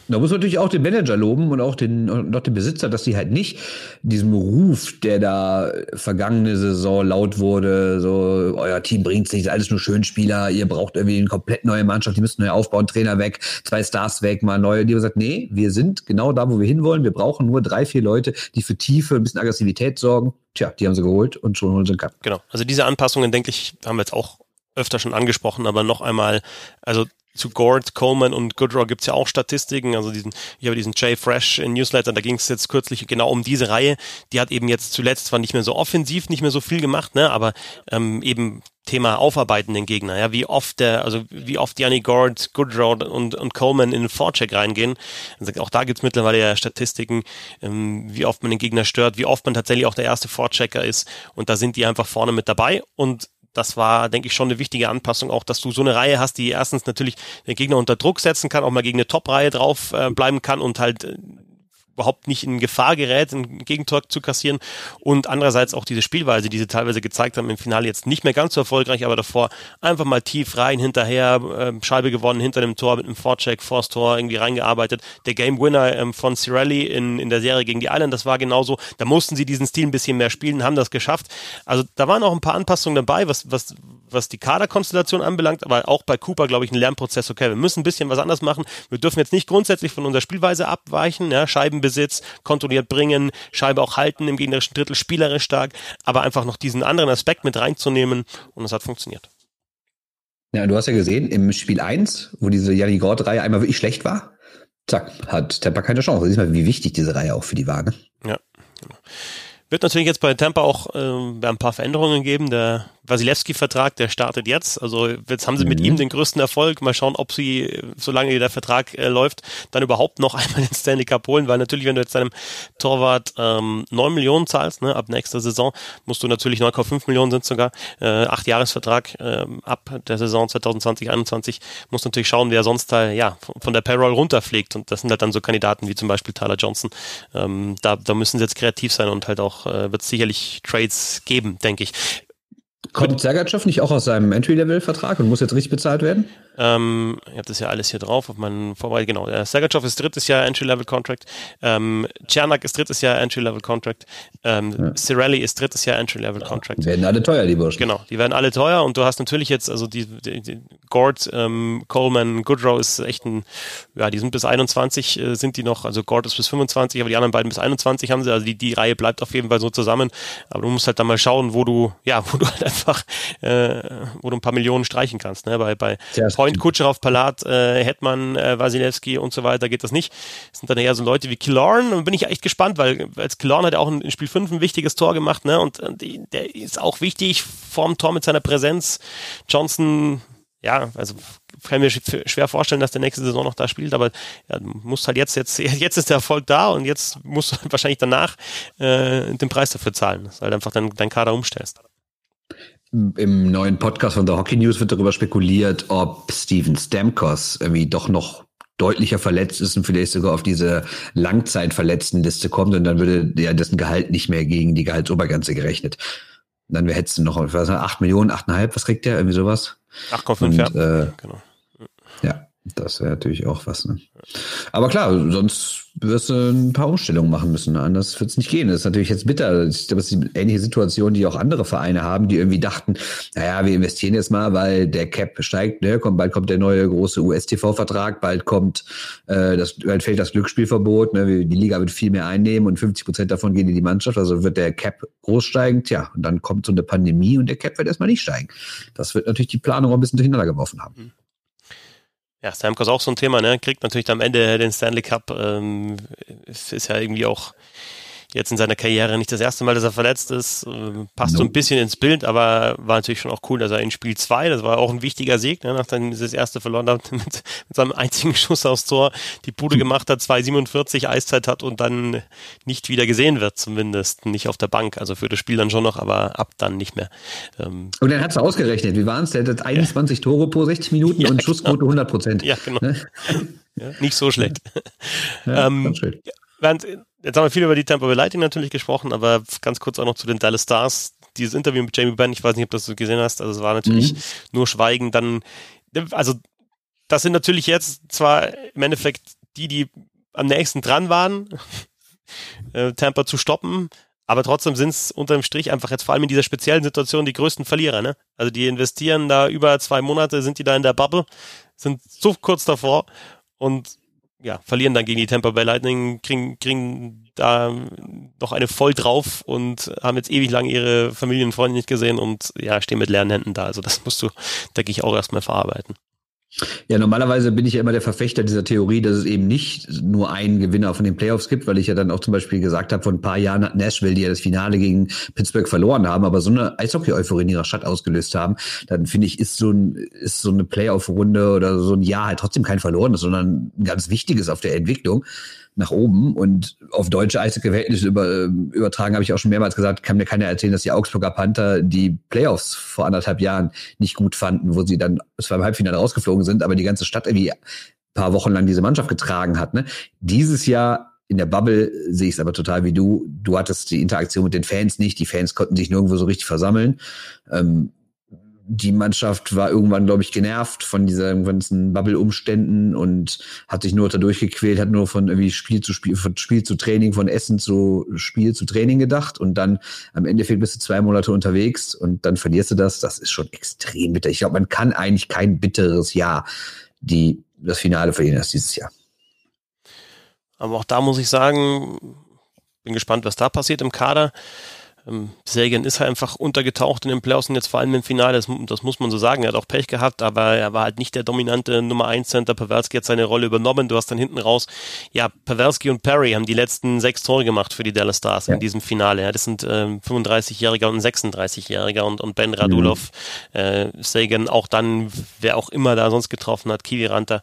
Da muss man natürlich auch den Manager loben und auch den, und auch den Besitzer, dass sie halt nicht diesem Ruf, der da vergangene Saison laut wurde, so, euer Team bringt sich, alles nur Schönspieler, ihr braucht irgendwie eine komplett neue Mannschaft, die müsst neu aufbauen, Trainer weg, zwei Stars weg, mal neue. Die haben gesagt, nee, wir sind genau da, wo wir hinwollen. Wir brauchen nur drei, vier Leute, die für Tiefe, ein bisschen Aggressivität sorgen. Tja, die haben sie geholt und schon holen sie einen Cup. Genau. Also diese Anpassungen, denke ich, haben wir jetzt auch öfter schon angesprochen, aber noch einmal, also zu Gord, Coleman und Goodrow gibt's ja auch Statistiken. Also diesen, ich habe diesen Jay Fresh Newsletter, da ging es jetzt kürzlich genau um diese Reihe. Die hat eben jetzt zuletzt zwar nicht mehr so offensiv, nicht mehr so viel gemacht, ne, aber ähm, eben Thema aufarbeiten den Gegner, ja, wie oft der, also wie oft Yanni Gord, Goodrow und, und Coleman in den Vorcheck reingehen. Also auch da gibt's mittlerweile ja Statistiken, ähm, wie oft man den Gegner stört, wie oft man tatsächlich auch der erste Vorchecker ist. Und da sind die einfach vorne mit dabei. Und das war, denke ich, schon eine wichtige Anpassung, auch dass du so eine Reihe hast, die erstens natürlich den Gegner unter Druck setzen kann, auch mal gegen eine Top-Reihe drauf äh, bleiben kann und halt äh, überhaupt nicht in Gefahr gerät, ein Gegentor zu kassieren. Und andererseits auch diese Spielweise, die sie teilweise gezeigt haben im Finale jetzt nicht mehr ganz so erfolgreich, aber davor einfach mal tief rein, hinterher, äh, Scheibe gewonnen, hinter dem Tor mit einem Vorcheck, Force Tor irgendwie reingearbeitet. Der Game Winner ähm, von Cirelli in, in der Serie gegen die Island, das war genauso. Da mussten sie diesen Stil ein bisschen mehr spielen, haben das geschafft. Also da waren auch ein paar Anpassungen dabei, was, was, was die Kaderkonstellation anbelangt, aber auch bei Cooper, glaube ich, ein Lernprozess. Okay, wir müssen ein bisschen was anders machen. Wir dürfen jetzt nicht grundsätzlich von unserer Spielweise abweichen, ja, Scheiben Ballbesitz, kontrolliert bringen, Scheibe auch halten im gegnerischen Drittel, spielerisch stark, aber einfach noch diesen anderen Aspekt mit reinzunehmen und es hat funktioniert. Ja, du hast ja gesehen, im Spiel 1, wo diese Janni Gord-Reihe einmal wirklich schlecht war, zack, hat Tampa keine Chance. Siehst mal, wie wichtig diese Reihe auch für die war. Ne? Ja, genau. Wird natürlich jetzt bei Tampa auch äh, ein paar Veränderungen geben. Der Wasilewski-Vertrag, der startet jetzt. Also jetzt haben sie mit mhm. ihm den größten Erfolg. Mal schauen, ob sie, solange der Vertrag äh, läuft, dann überhaupt noch einmal den Stanley Cup holen, weil natürlich, wenn du jetzt deinem Torwart ähm, 9 Millionen zahlst, ne, ab nächster Saison, musst du natürlich 9,5 Millionen sind sogar, äh, acht Jahresvertrag äh, ab der Saison 2020, 2021, musst du natürlich schauen, wer sonst da ja von der Payroll runterfliegt. Und das sind halt dann so Kandidaten wie zum Beispiel Tyler Johnson. Ähm, da, da müssen sie jetzt kreativ sein und halt auch äh, wird es sicherlich Trades geben, denke ich. Kommt Sergachev nicht auch aus seinem Entry-Level-Vertrag und muss jetzt richtig bezahlt werden? Ähm, ich habe das ja alles hier drauf auf meinen Vorbereitung. Genau, äh, Sergachev ist drittes Jahr Entry-Level-Contract. Ähm, Czernak ist drittes Jahr Entry-Level-Contract. Ähm, ja. Cirelli ist drittes Jahr Entry-Level-Contract. Ja, werden alle teuer, die Burschen. Genau, die werden alle teuer und du hast natürlich jetzt, also die, die, die Gord, ähm, Coleman, Goodrow ist echt ein, ja, die sind bis 21 äh, sind die noch, also Gord ist bis 25, aber die anderen beiden bis 21 haben sie, also die, die Reihe bleibt auf jeden Fall so zusammen. Aber du musst halt dann mal schauen, wo du, ja, wo du halt einfach, äh, wo du ein paar Millionen streichen kannst, ne, bei, bei Point Kutscherow, Palat, äh, Hetman, äh, Wasilewski und so weiter geht das nicht. Das sind dann eher so Leute wie Killorn und bin ich echt gespannt, weil als Killorn hat er auch in Spiel 5 ein wichtiges Tor gemacht, ne? Und, und der ist auch wichtig vorm Tor mit seiner Präsenz. Johnson, ja, also kann mir schwer vorstellen, dass der nächste Saison noch da spielt, aber ja, muss halt jetzt, jetzt, jetzt ist der Erfolg da und jetzt musst du wahrscheinlich danach äh, den Preis dafür zahlen, dass du halt einfach deinen dein Kader umstellst. Im neuen Podcast von The Hockey News wird darüber spekuliert, ob Steven Stamkos irgendwie doch noch deutlicher verletzt ist und vielleicht sogar auf diese Langzeitverletztenliste kommt und dann würde ja dessen Gehalt nicht mehr gegen die Gehaltsobergrenze gerechnet. Und dann hättest du noch, nicht, 8 Millionen, 8,5, was kriegt der? Irgendwie sowas? 8,5, ja. Äh, genau. Ja, das wäre natürlich auch was. Ne? Aber klar, sonst wirst du ein paar Umstellungen machen müssen. Anders wird es nicht gehen. Das ist natürlich jetzt bitter. Ich glaube, das ist eine ähnliche Situation, die auch andere Vereine haben, die irgendwie dachten, naja, wir investieren jetzt mal, weil der Cap steigt, ne? kommt, bald kommt der neue große US-TV-Vertrag, bald kommt äh, das, bald fällt das Glücksspielverbot, ne? die Liga wird viel mehr einnehmen und 50 Prozent davon gehen in die Mannschaft, also wird der Cap groß steigen. Tja, und dann kommt so eine Pandemie und der Cap wird erstmal nicht steigen. Das wird natürlich die Planung auch ein bisschen durcheinander geworfen haben. Ja, Stamkos auch so ein Thema, ne? Kriegt natürlich am Ende den Stanley Cup. Ähm, ist ja irgendwie auch jetzt in seiner Karriere nicht das erste Mal, dass er verletzt ist. Passt no. so ein bisschen ins Bild, aber war natürlich schon auch cool, dass er in Spiel 2, das war auch ein wichtiger Sieg, ne, nachdem er das erste verloren hat, mit, mit seinem einzigen Schuss aufs Tor die Bude hm. gemacht hat, 2,47 Eiszeit hat und dann nicht wieder gesehen wird, zumindest nicht auf der Bank. Also für das Spiel dann schon noch, aber ab dann nicht mehr. Ähm, und dann hat es ausgerechnet, wie waren es? Der hat 21 ja. Tore pro 60 Minuten ja, und Schussquote genau. 100 Prozent. Ja, genau. Ne? Ja, nicht so schlecht. Ja, ähm, während Jetzt haben wir viel über die Tampa Bay Lightning natürlich gesprochen, aber ganz kurz auch noch zu den Dallas Stars. Dieses Interview mit Jamie Benn, ich weiß nicht, ob du das gesehen hast, also es war natürlich mhm. nur Schweigen. Dann, also das sind natürlich jetzt zwar im Endeffekt die, die am nächsten dran waren, äh, Tampa zu stoppen, aber trotzdem sind es unterm Strich einfach jetzt vor allem in dieser speziellen Situation die größten Verlierer. Ne? Also die investieren da über zwei Monate, sind die da in der Bubble, sind so kurz davor und ja, verlieren dann gegen die Tampa Bay Lightning, kriegen, kriegen da noch eine voll drauf und haben jetzt ewig lang ihre Familien und Freunde nicht gesehen und ja, stehen mit leeren Händen da. Also das musst du, denke ich, auch erstmal verarbeiten. Ja, normalerweise bin ich ja immer der Verfechter dieser Theorie, dass es eben nicht nur einen Gewinner von den Playoffs gibt, weil ich ja dann auch zum Beispiel gesagt habe, vor ein paar Jahren hat Nashville, die ja das Finale gegen Pittsburgh verloren haben, aber so eine Eishockey-Euphorie in ihrer Stadt ausgelöst haben, dann finde ich, ist so, ein, ist so eine Playoff-Runde oder so ein Jahr halt trotzdem kein verlorenes, sondern ein ganz wichtiges auf der Entwicklung nach oben. Und auf deutsche Eishockey-Verhältnisse über, übertragen habe ich auch schon mehrmals gesagt, kann mir keiner erzählen, dass die Augsburger Panther die Playoffs vor anderthalb Jahren nicht gut fanden, wo sie dann zwar im Halbfinale rausgeflogen sind, aber die ganze Stadt irgendwie paar Wochen lang diese Mannschaft getragen hat. Ne? Dieses Jahr in der Bubble sehe ich es aber total wie du. Du hattest die Interaktion mit den Fans nicht. Die Fans konnten sich nirgendwo so richtig versammeln. Ähm, die Mannschaft war irgendwann, glaube ich, genervt von dieser ganzen Bubble-Umständen und hat sich nur da durchgequält, hat nur von irgendwie Spiel zu Spiel, von Spiel zu Training, von Essen zu Spiel zu Training gedacht und dann am Endeffekt bist du zwei Monate unterwegs und dann verlierst du das. Das ist schon extrem bitter. Ich glaube, man kann eigentlich kein bitteres Jahr die das Finale verlieren als dieses Jahr. Aber auch da muss ich sagen, bin gespannt, was da passiert im Kader. Ähm, Sagan ist halt einfach untergetaucht in den Playoffs und jetzt vor allem im Finale, das, das, muss man so sagen. Er hat auch Pech gehabt, aber er war halt nicht der dominante Nummer 1 Center. Pavelski hat seine Rolle übernommen. Du hast dann hinten raus, ja, Pavelski und Perry haben die letzten sechs Tore gemacht für die Dallas Stars ja. in diesem Finale. Ja, das sind ähm, 35-Jähriger und 36-Jähriger und, und Ben Radulov, mhm. äh, Sagan, auch dann, wer auch immer da sonst getroffen hat, Kiviranta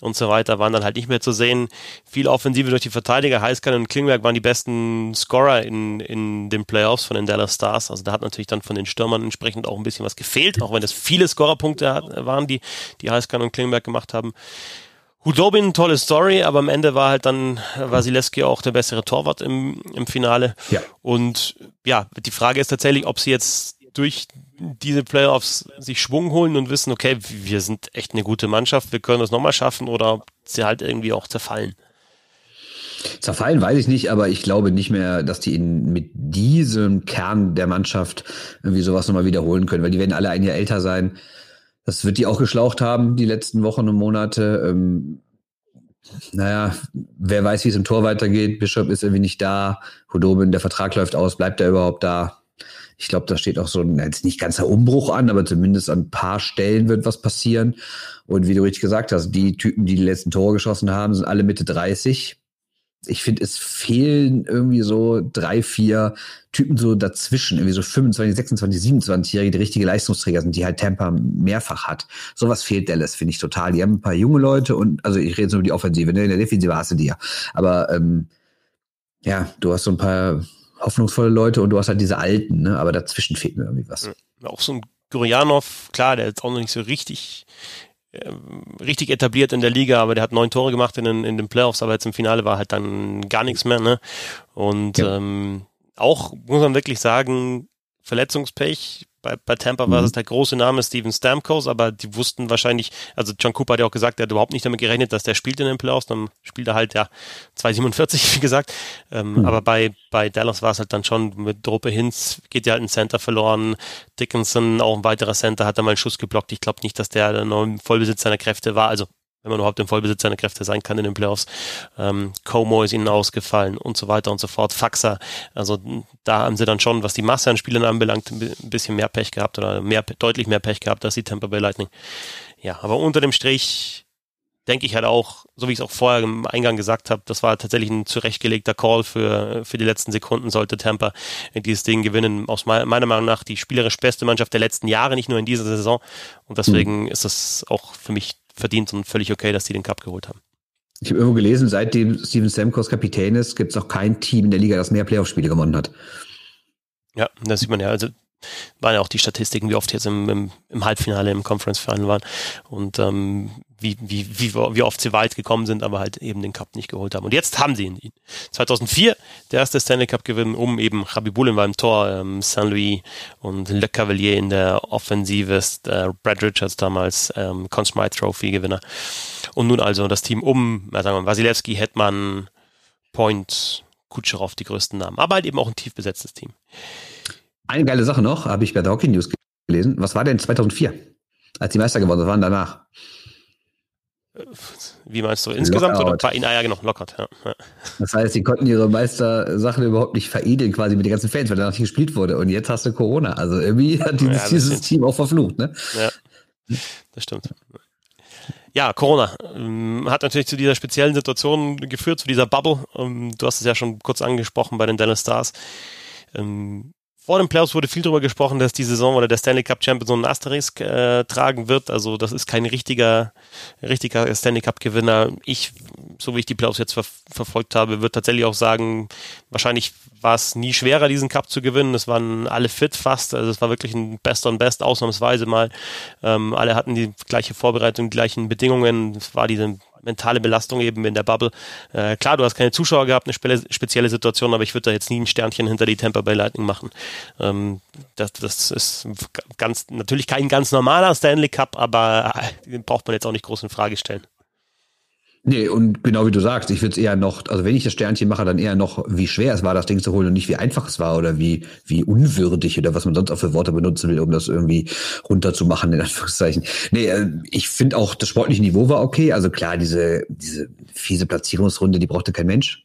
und so weiter, waren dann halt nicht mehr zu sehen. Viel Offensive durch die Verteidiger. Heißkan und Klingberg waren die besten Scorer in, in den Playoffs von den Dallas Stars. Also da hat natürlich dann von den Stürmern entsprechend auch ein bisschen was gefehlt, auch wenn das viele Scorerpunkte waren, die, die Heißkan und Klingberg gemacht haben. Hudobin, tolle Story, aber am Ende war halt dann Wasilewski auch der bessere Torwart im, im Finale. Ja. Und ja, die Frage ist tatsächlich, ob sie jetzt durch diese Playoffs sich Schwung holen und wissen, okay, wir sind echt eine gute Mannschaft, wir können das nochmal schaffen oder ob sie halt irgendwie auch zerfallen. Zerfallen weiß ich nicht, aber ich glaube nicht mehr, dass die in, mit diesem Kern der Mannschaft irgendwie sowas nochmal wiederholen können, weil die werden alle ein Jahr älter sein. Das wird die auch geschlaucht haben, die letzten Wochen und Monate. Ähm, naja, wer weiß, wie es im Tor weitergeht. Bishop ist irgendwie nicht da. Hudobin, der Vertrag läuft aus. Bleibt er überhaupt da? Ich glaube, da steht auch so ein, jetzt nicht ganzer Umbruch an, aber zumindest an ein paar Stellen wird was passieren. Und wie du richtig gesagt hast, die Typen, die die letzten Tore geschossen haben, sind alle Mitte 30. Ich finde, es fehlen irgendwie so drei, vier Typen so dazwischen, irgendwie so 25, 26, 27-Jährige, die richtige Leistungsträger sind, die halt Tampa mehrfach hat. Sowas fehlt Dallas, finde ich total. Die haben ein paar junge Leute und, also ich rede jetzt über die Offensive, ne? in der Defensive hast du die ja. Aber ähm, ja, du hast so ein paar hoffnungsvolle Leute und du hast halt diese alten, ne? aber dazwischen fehlt mir irgendwie was. Auch so ein Gurjanov, klar, der ist auch noch nicht so richtig richtig etabliert in der Liga, aber der hat neun Tore gemacht in den, in den Playoffs, aber jetzt im Finale war halt dann gar nichts mehr, ne? Und ja. ähm, auch, muss man wirklich sagen, Verletzungspech bei, bei Tampa war mhm. das der große Name Steven Stamkos, aber die wussten wahrscheinlich, also John Cooper hat ja auch gesagt, er hat überhaupt nicht damit gerechnet, dass der spielt in den Playoffs, dann spielt er halt ja 2,47, wie gesagt. Ähm, mhm. Aber bei, bei Dallas war es halt dann schon mit Druppe Hinz geht ja halt ein Center verloren. Dickinson, auch ein weiterer Center, hat da mal einen Schuss geblockt. Ich glaube nicht, dass der noch im Vollbesitz seiner Kräfte war. Also wenn man überhaupt im Vollbesitz seiner Kräfte sein kann in den Playoffs. Ähm, Como ist ihnen ausgefallen und so weiter und so fort. Faxa, also da haben sie dann schon, was die Masse an Spielern anbelangt, ein bisschen mehr Pech gehabt oder mehr, deutlich mehr Pech gehabt als die Tampa Bay Lightning. Ja, aber unter dem Strich denke ich halt auch, so wie ich es auch vorher im Eingang gesagt habe, das war tatsächlich ein zurechtgelegter Call für, für die letzten Sekunden, sollte Tampa dieses Ding gewinnen. Aus meiner Meinung nach die spielerisch beste Mannschaft der letzten Jahre, nicht nur in dieser Saison. Und deswegen mhm. ist das auch für mich verdient und völlig okay, dass die den Cup geholt haben. Ich habe irgendwo gelesen, seitdem Steven Stamkos Kapitän ist, gibt es auch kein Team in der Liga, das mehr Playoff-Spiele gewonnen hat. Ja, das sieht man ja. Also waren ja auch die Statistiken, wie oft jetzt im, im, im Halbfinale, im Conference Final waren und ähm, wie, wie, wie, wie oft sie weit gekommen sind, aber halt eben den Cup nicht geholt haben. Und jetzt haben sie ihn. 2004 der erste Stanley Cup Gewinn, um eben Rabibulin war im Tor, ähm, Saint Louis und Le Cavalier in der Offensive, äh, Brad Richards damals ähm, Conn Smythe Trophy Gewinner. Und nun also das Team um, ja, sagen wir, Wasilewski, Hetman, Point, Kutscherow, die größten Namen. Aber halt eben auch ein tief besetztes Team. Eine geile Sache noch, habe ich bei der Hockey News gelesen. Was war denn 2004, als die Meister geworden waren danach? Wie meinst du, insgesamt Lockout. oder ihnen? Ah ja, genau, lockert. Ja. Das heißt, sie konnten ihre Meistersachen überhaupt nicht veredeln, quasi mit den ganzen Fans, weil danach nicht gespielt wurde. Und jetzt hast du Corona. Also irgendwie hat dieses, ja, dieses Team auch verflucht, ne? Ja, das stimmt. Ja, Corona ähm, hat natürlich zu dieser speziellen Situation geführt, zu dieser Bubble. Ähm, du hast es ja schon kurz angesprochen bei den Dallas Stars. Ähm, vor den Playoffs wurde viel darüber gesprochen, dass die Saison oder der Stanley Cup Champion so einen Asterisk äh, tragen wird. Also das ist kein richtiger, richtiger Stanley Cup Gewinner. Ich, so wie ich die Playoffs jetzt ver verfolgt habe, würde tatsächlich auch sagen, wahrscheinlich war es nie schwerer, diesen Cup zu gewinnen. Es waren alle fit fast. Also es war wirklich ein Best on Best, ausnahmsweise mal. Ähm, alle hatten die gleiche Vorbereitung, die gleichen Bedingungen. Es war diese mentale Belastung eben in der Bubble. Äh, klar, du hast keine Zuschauer gehabt, eine spezielle Situation, aber ich würde da jetzt nie ein Sternchen hinter die Tampa Bay Lightning machen. Ähm, das, das ist ganz natürlich kein ganz normaler Stanley Cup, aber äh, den braucht man jetzt auch nicht groß in Frage stellen. Nee, und genau wie du sagst, ich würde es eher noch, also wenn ich das Sternchen mache, dann eher noch, wie schwer es war, das Ding zu holen und nicht wie einfach es war oder wie, wie unwürdig oder was man sonst auch für Worte benutzen will, um das irgendwie runterzumachen, in Anführungszeichen. Nee, äh, ich finde auch, das sportliche Niveau war okay. Also klar, diese, diese fiese Platzierungsrunde, die brauchte kein Mensch.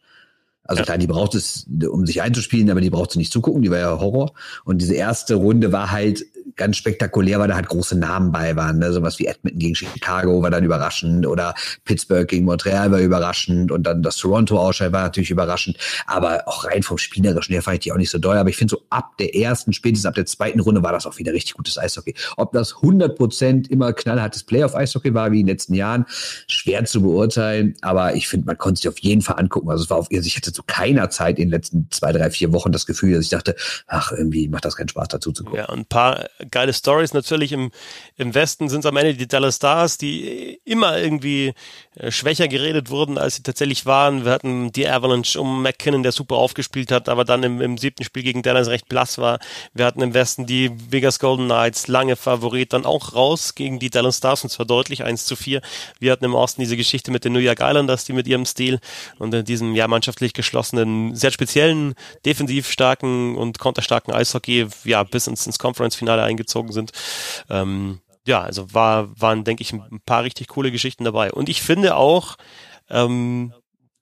Also ja. klar, die braucht es, um sich einzuspielen, aber die braucht sie nicht zugucken, die war ja Horror. Und diese erste Runde war halt ganz spektakulär, weil da halt große Namen bei waren. Ne? Sowas wie Edmonton gegen Chicago war dann überraschend oder Pittsburgh gegen Montreal war überraschend und dann das Toronto-Ausscheid war natürlich überraschend. Aber auch rein vom Spielerischen her fand ich die auch nicht so doll. Aber ich finde so ab der ersten, spätestens ab der zweiten Runde war das auch wieder richtig gutes Eishockey. Ob das 100 Prozent immer knallhartes Playoff-Eishockey war wie in den letzten Jahren, schwer zu beurteilen. Aber ich finde, man konnte sich auf jeden Fall angucken. Also es war auf, also ich hatte zu keiner Zeit in den letzten zwei, drei, vier Wochen das Gefühl, dass ich dachte, ach, irgendwie macht das keinen Spaß dazu zu gucken. Ja, ein paar geile Stories. Natürlich im, im Westen sind es am Ende die Dallas Stars, die immer irgendwie äh, schwächer geredet wurden, als sie tatsächlich waren. Wir hatten die Avalanche um McKinnon, der super aufgespielt hat, aber dann im, im siebten Spiel gegen Dallas recht blass war. Wir hatten im Westen die Vegas Golden Knights, lange Favorit, dann auch raus gegen die Dallas Stars und zwar deutlich 1 zu 4. Wir hatten im Osten diese Geschichte mit den New York Islanders, die mit ihrem Stil und in diesem ja mannschaftlich geschlossenen, sehr speziellen, defensiv starken und konterstarken Eishockey ja bis ins, ins Conference-Finale eingezogen sind. Ähm, ja, also war, waren, denke ich, ein paar richtig coole Geschichten dabei. Und ich finde auch, ähm,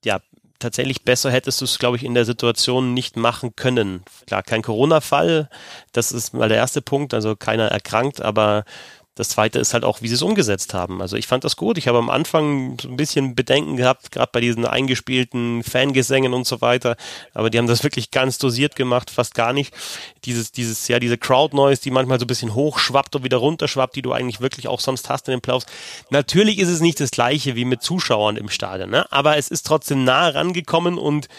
ja, tatsächlich besser hättest du es, glaube ich, in der Situation nicht machen können. Klar, kein Corona-Fall, das ist mal der erste Punkt, also keiner erkrankt, aber das zweite ist halt auch, wie sie es umgesetzt haben. Also ich fand das gut. Ich habe am Anfang so ein bisschen Bedenken gehabt, gerade bei diesen eingespielten Fangesängen und so weiter. Aber die haben das wirklich ganz dosiert gemacht, fast gar nicht. Dieses, dieses, ja, diese Crowd Noise, die manchmal so ein bisschen hochschwappt und wieder runterschwappt, die du eigentlich wirklich auch sonst hast in den Playoffs. Natürlich ist es nicht das gleiche wie mit Zuschauern im Stadion, ne? aber es ist trotzdem nah rangekommen und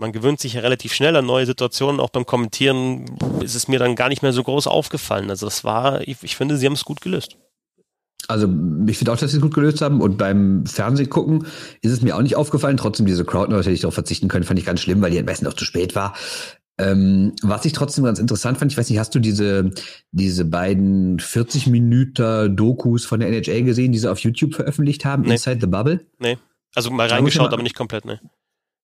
man gewöhnt sich ja relativ schnell an neue Situationen. Auch beim Kommentieren ist es mir dann gar nicht mehr so groß aufgefallen. Also das war, ich, ich finde, sie haben es gut gelöst. Also ich finde auch, dass sie es gut gelöst haben. Und beim Fernsehgucken ist es mir auch nicht aufgefallen. Trotzdem diese Crowd hätte ich darauf verzichten können, fand ich ganz schlimm, weil die am besten noch zu spät war. Ähm, was ich trotzdem ganz interessant fand, ich weiß nicht, hast du diese, diese beiden 40 Minuten Dokus von der NHL gesehen, die sie auf YouTube veröffentlicht haben, nee. Inside the Bubble? Nee. Also mal reingeschaut, aber nicht komplett, ne.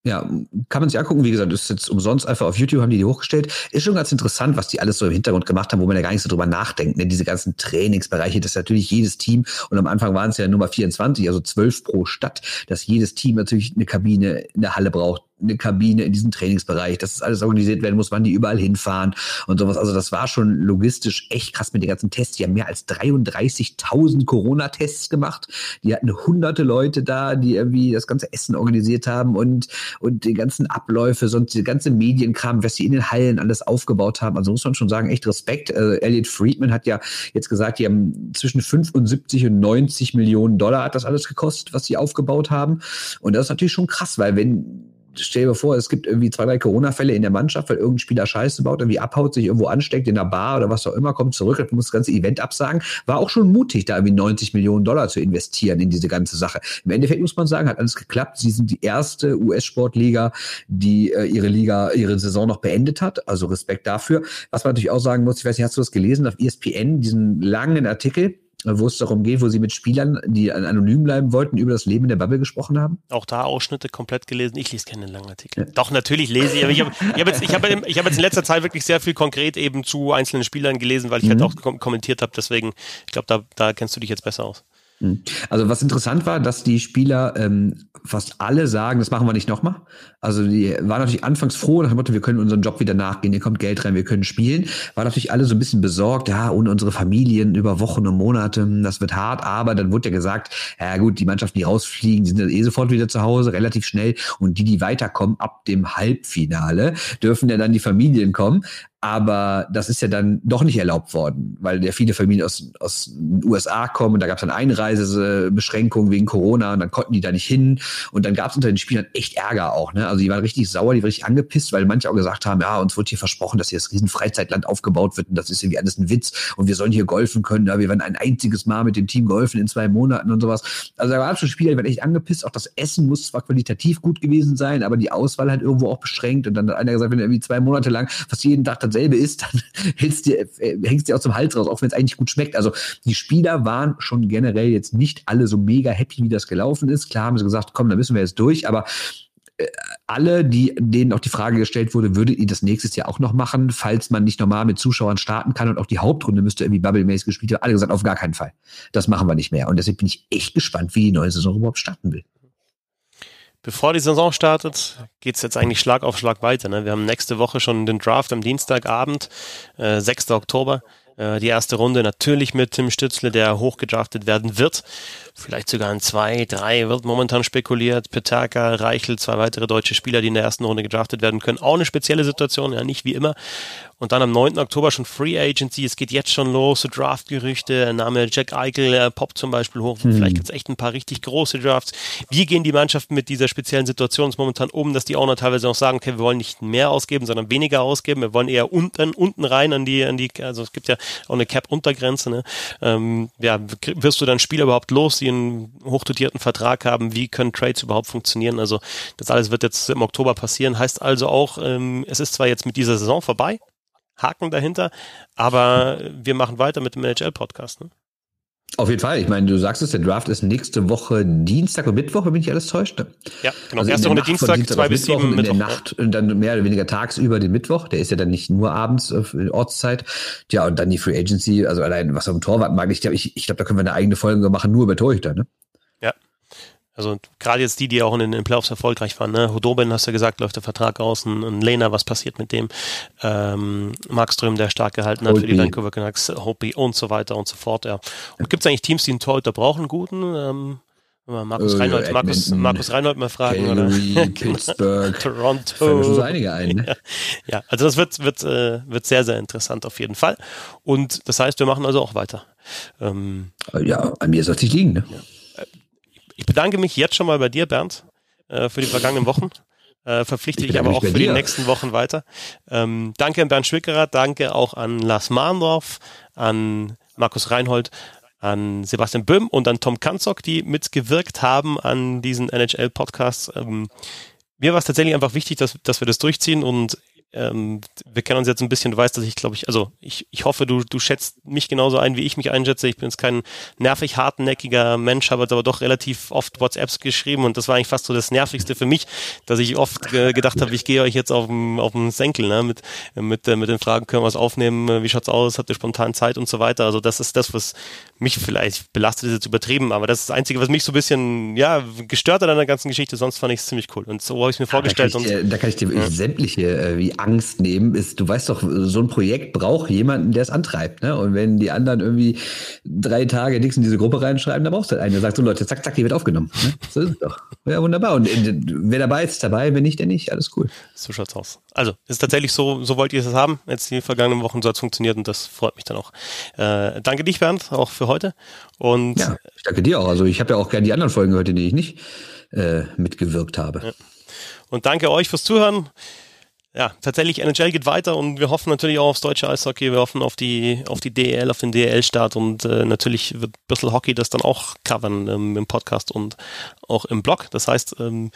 Ja, kann man sich angucken. Wie gesagt, ist jetzt umsonst einfach auf YouTube, haben die die hochgestellt. Ist schon ganz interessant, was die alles so im Hintergrund gemacht haben, wo man ja gar nicht so drüber nachdenkt. Ne? Diese ganzen Trainingsbereiche, das ist natürlich jedes Team. Und am Anfang waren es ja Nummer 24, also 12 pro Stadt, dass jedes Team natürlich eine Kabine in der Halle braucht, eine Kabine in diesem Trainingsbereich, dass das alles organisiert werden muss, wann die überall hinfahren und sowas. Also das war schon logistisch echt krass mit den ganzen Tests. Die haben mehr als 33.000 Corona-Tests gemacht. Die hatten hunderte Leute da, die irgendwie das ganze Essen organisiert haben und, und die ganzen Abläufe, sonst die ganze Medienkram, was sie in den Hallen alles aufgebaut haben. Also muss man schon sagen, echt Respekt. Äh, Elliot Friedman hat ja jetzt gesagt, die haben zwischen 75 und 90 Millionen Dollar hat das alles gekostet, was sie aufgebaut haben. Und das ist natürlich schon krass, weil wenn stell dir vor, es gibt irgendwie zwei, drei Corona-Fälle in der Mannschaft, weil irgendein Spieler Scheiße baut, irgendwie abhaut, sich irgendwo ansteckt in der Bar oder was auch immer, kommt zurück, muss das ganze Event absagen. War auch schon mutig, da irgendwie 90 Millionen Dollar zu investieren in diese ganze Sache. Im Endeffekt muss man sagen, hat alles geklappt. Sie sind die erste US-Sportliga, die äh, ihre Liga, ihre Saison noch beendet hat. Also Respekt dafür. Was man natürlich auch sagen muss, ich weiß nicht, hast du das gelesen auf ESPN, diesen langen Artikel? Wo es darum geht, wo sie mit Spielern, die anonym bleiben wollten, über das Leben in der Bubble gesprochen haben? Auch da Ausschnitte komplett gelesen. Ich lese keinen langen Artikel. Ja. Doch, natürlich lese ich, aber ich habe hab jetzt, ich hab, ich hab jetzt in letzter Zeit wirklich sehr viel konkret eben zu einzelnen Spielern gelesen, weil ich halt mhm. halt auch kommentiert habe. Deswegen, ich glaube, da, da kennst du dich jetzt besser aus. Hm. Also was interessant war, dass die Spieler ähm, fast alle sagen, das machen wir nicht nochmal. Also die waren natürlich anfangs froh nach dem Motto, wir können unseren Job wieder nachgehen, hier kommt Geld rein, wir können spielen. Waren natürlich alle so ein bisschen besorgt, ja, ohne unsere Familien über Wochen und Monate, das wird hart, aber dann wurde ja gesagt, ja gut, die Mannschaften, die rausfliegen, die sind eh sofort wieder zu Hause, relativ schnell und die, die weiterkommen ab dem Halbfinale, dürfen ja dann die Familien kommen. Aber das ist ja dann doch nicht erlaubt worden, weil ja viele Familien aus, aus den USA kommen und da gab es dann Einreisebeschränkungen wegen Corona und dann konnten die da nicht hin. Und dann gab es unter den Spielern echt Ärger auch. Ne? Also die waren richtig sauer, die waren richtig angepisst, weil manche auch gesagt haben, ja, uns wird hier versprochen, dass hier das riesen Freizeitland aufgebaut wird und das ist irgendwie alles ein Witz und wir sollen hier golfen können. Ja, wir werden ein einziges Mal mit dem Team golfen in zwei Monaten und sowas. Also da waren schon Spieler, die waren echt angepisst. Auch das Essen muss zwar qualitativ gut gewesen sein, aber die Auswahl hat irgendwo auch beschränkt. Und dann hat einer gesagt, wenn du irgendwie zwei Monate lang fast jeden Tag dasselbe ist, dann hältst dir, äh, hängst dir aus dem Hals raus, auch wenn es eigentlich gut schmeckt. Also die Spieler waren schon generell jetzt nicht alle so mega happy, wie das gelaufen ist. Klar haben sie gesagt, komm, da müssen wir jetzt durch, aber äh, alle, die, denen auch die Frage gestellt wurde, würdet ihr das nächstes Jahr auch noch machen, falls man nicht normal mit Zuschauern starten kann und auch die Hauptrunde müsste irgendwie Bubble-mäßig gespielt werden? Alle gesagt, auf gar keinen Fall. Das machen wir nicht mehr. Und deswegen bin ich echt gespannt, wie die neue Saison überhaupt starten will. Bevor die Saison startet, geht's jetzt eigentlich Schlag auf Schlag weiter. Ne? Wir haben nächste Woche schon den Draft am Dienstagabend, äh, 6. Oktober. Äh, die erste Runde natürlich mit Tim Stützle, der hochgedraftet werden wird. Vielleicht sogar in zwei, drei wird momentan spekuliert. Petaka, Reichel, zwei weitere deutsche Spieler, die in der ersten Runde gedraftet werden können. Auch eine spezielle Situation, ja, nicht wie immer. Und dann am 9. Oktober schon Free Agency. Es geht jetzt schon los, so Draft-Gerüchte. Name Jack Eichel äh, poppt zum Beispiel hoch. Hm. Vielleicht gibt es echt ein paar richtig große Drafts. Wie gehen die Mannschaften mit dieser speziellen Situation momentan um, dass die Owner teilweise auch sagen, okay, wir wollen nicht mehr ausgeben, sondern weniger ausgeben. Wir wollen eher unten, unten rein an die, an die, also es gibt ja auch eine Cap-Untergrenze. Ne? Ähm, ja, wirst du dann Spieler überhaupt los, die einen hochdotierten Vertrag haben? Wie können Trades überhaupt funktionieren? Also das alles wird jetzt im Oktober passieren. Heißt also auch, ähm, es ist zwar jetzt mit dieser Saison vorbei, Haken dahinter. Aber wir machen weiter mit dem NHL-Podcast. Ne? Auf jeden Fall. Ich meine, du sagst es, der Draft ist nächste Woche Dienstag und Mittwoch, wenn mich nicht alles täuscht. Ne? Ja, genau. Also Erste Runde Dienstag, Dienstag, zwei bis sieben Mittwoch. In der Nacht und dann mehr oder weniger tagsüber den Mittwoch. Der ist ja dann nicht nur abends auf Ortszeit. Ja, und dann die Free Agency, also allein was am Torwart mag. Ich glaube, ich, ich glaub, da können wir eine eigene Folge machen, nur über Torhüter, ne? Also gerade jetzt die, die auch in den Playoffs erfolgreich waren. Ne? Hodobin, hast du gesagt, läuft der Vertrag aus. Ein, ein Lena, was passiert mit dem? Ähm, Markström, der stark gehalten hat Holby. für die Vancouver Canucks, Hopi und so weiter und so fort. Ja. Und gibt es eigentlich Teams, die einen Torhüter brauchen, einen guten? Ähm, Markus äh, Reinhold, Markus, Markus Reinhold mal fragen. Calgary, oder? Pittsburgh, Toronto. Fallen schon so einige ein. Ne? Ja, ja, also das wird, wird, äh, wird sehr, sehr interessant auf jeden Fall. Und das heißt, wir machen also auch weiter. Ähm, ja, an mir soll es nicht liegen. Ne? Ja. Ich bedanke mich jetzt schon mal bei dir, Bernd, äh, für die vergangenen Wochen. Äh, verpflichte ich, ich aber auch für dir. die nächsten Wochen weiter. Ähm, danke an Bernd Schwickerer, danke auch an Lars Mahndorf, an Markus Reinhold, an Sebastian Böhm und an Tom Kanzok, die mitgewirkt haben an diesen NHL-Podcasts. Ähm, mir war es tatsächlich einfach wichtig, dass, dass wir das durchziehen und ähm, wir kennen uns jetzt ein bisschen, du weißt, dass ich glaube ich, also ich, ich hoffe, du, du schätzt mich genauso ein, wie ich mich einschätze. Ich bin jetzt kein nervig hartnäckiger Mensch, habe aber doch relativ oft WhatsApps geschrieben und das war eigentlich fast so das Nervigste für mich, dass ich oft äh, gedacht habe, ich gehe euch jetzt auf dem Senkel, ne? mit, mit, äh, mit den Fragen, können wir was aufnehmen, wie schaut's aus, habt ihr spontan Zeit und so weiter. Also das ist das, was mich vielleicht belastet, ist jetzt übertrieben, aber das ist das Einzige, was mich so ein bisschen, ja, gestört hat an der ganzen Geschichte, sonst fand ich es ziemlich cool. Und so habe ich es mir vorgestellt. Da kann ich, dir, da kann ich dir ja. sämtliche äh, Angst nehmen. Ist, du weißt doch, so ein Projekt braucht jemanden, der es antreibt. Ne? Und wenn die anderen irgendwie drei Tage nichts in diese Gruppe reinschreiben, dann brauchst du halt einen, der sagt so, Leute, zack, zack, die wird aufgenommen. Ne? So ist es doch. Ja, wunderbar. Und äh, wer dabei ist, dabei, wenn nicht, der nicht. Alles cool. So schaut's aus. Also, ist tatsächlich so, so wollt ihr es haben. Jetzt die vergangenen Wochen so hat es funktioniert und das freut mich dann auch. Äh, danke dich, Bernd, auch für heute. Und ja, ich danke dir auch. Also ich habe ja auch gerne die anderen Folgen gehört, in denen ich nicht äh, mitgewirkt habe. Ja. Und danke euch fürs Zuhören ja, tatsächlich NHL geht weiter und wir hoffen natürlich auch aufs deutsche Eishockey, wir hoffen auf die, auf die DEL, auf den DEL-Start und äh, natürlich wird Bissl Hockey das dann auch covern ähm, im Podcast und auch im Blog. Das heißt, ähm,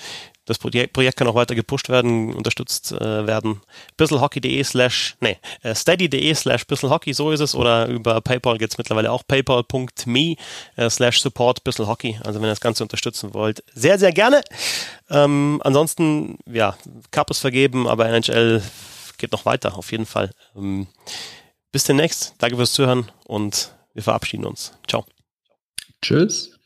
das Projekt, Projekt kann auch weiter gepusht werden, unterstützt äh, werden. bisselhockey.de slash, nee, äh, steady.de slash bisselhockey, so ist es, oder über PayPal geht's mittlerweile auch, paypal.me äh, slash support bisselhockey, also wenn ihr das Ganze unterstützen wollt, sehr, sehr gerne. Ähm, ansonsten, ja, Cup ist vergeben, aber NHL geht noch weiter, auf jeden Fall. Ähm, bis demnächst, danke fürs Zuhören und wir verabschieden uns. Ciao. Tschüss.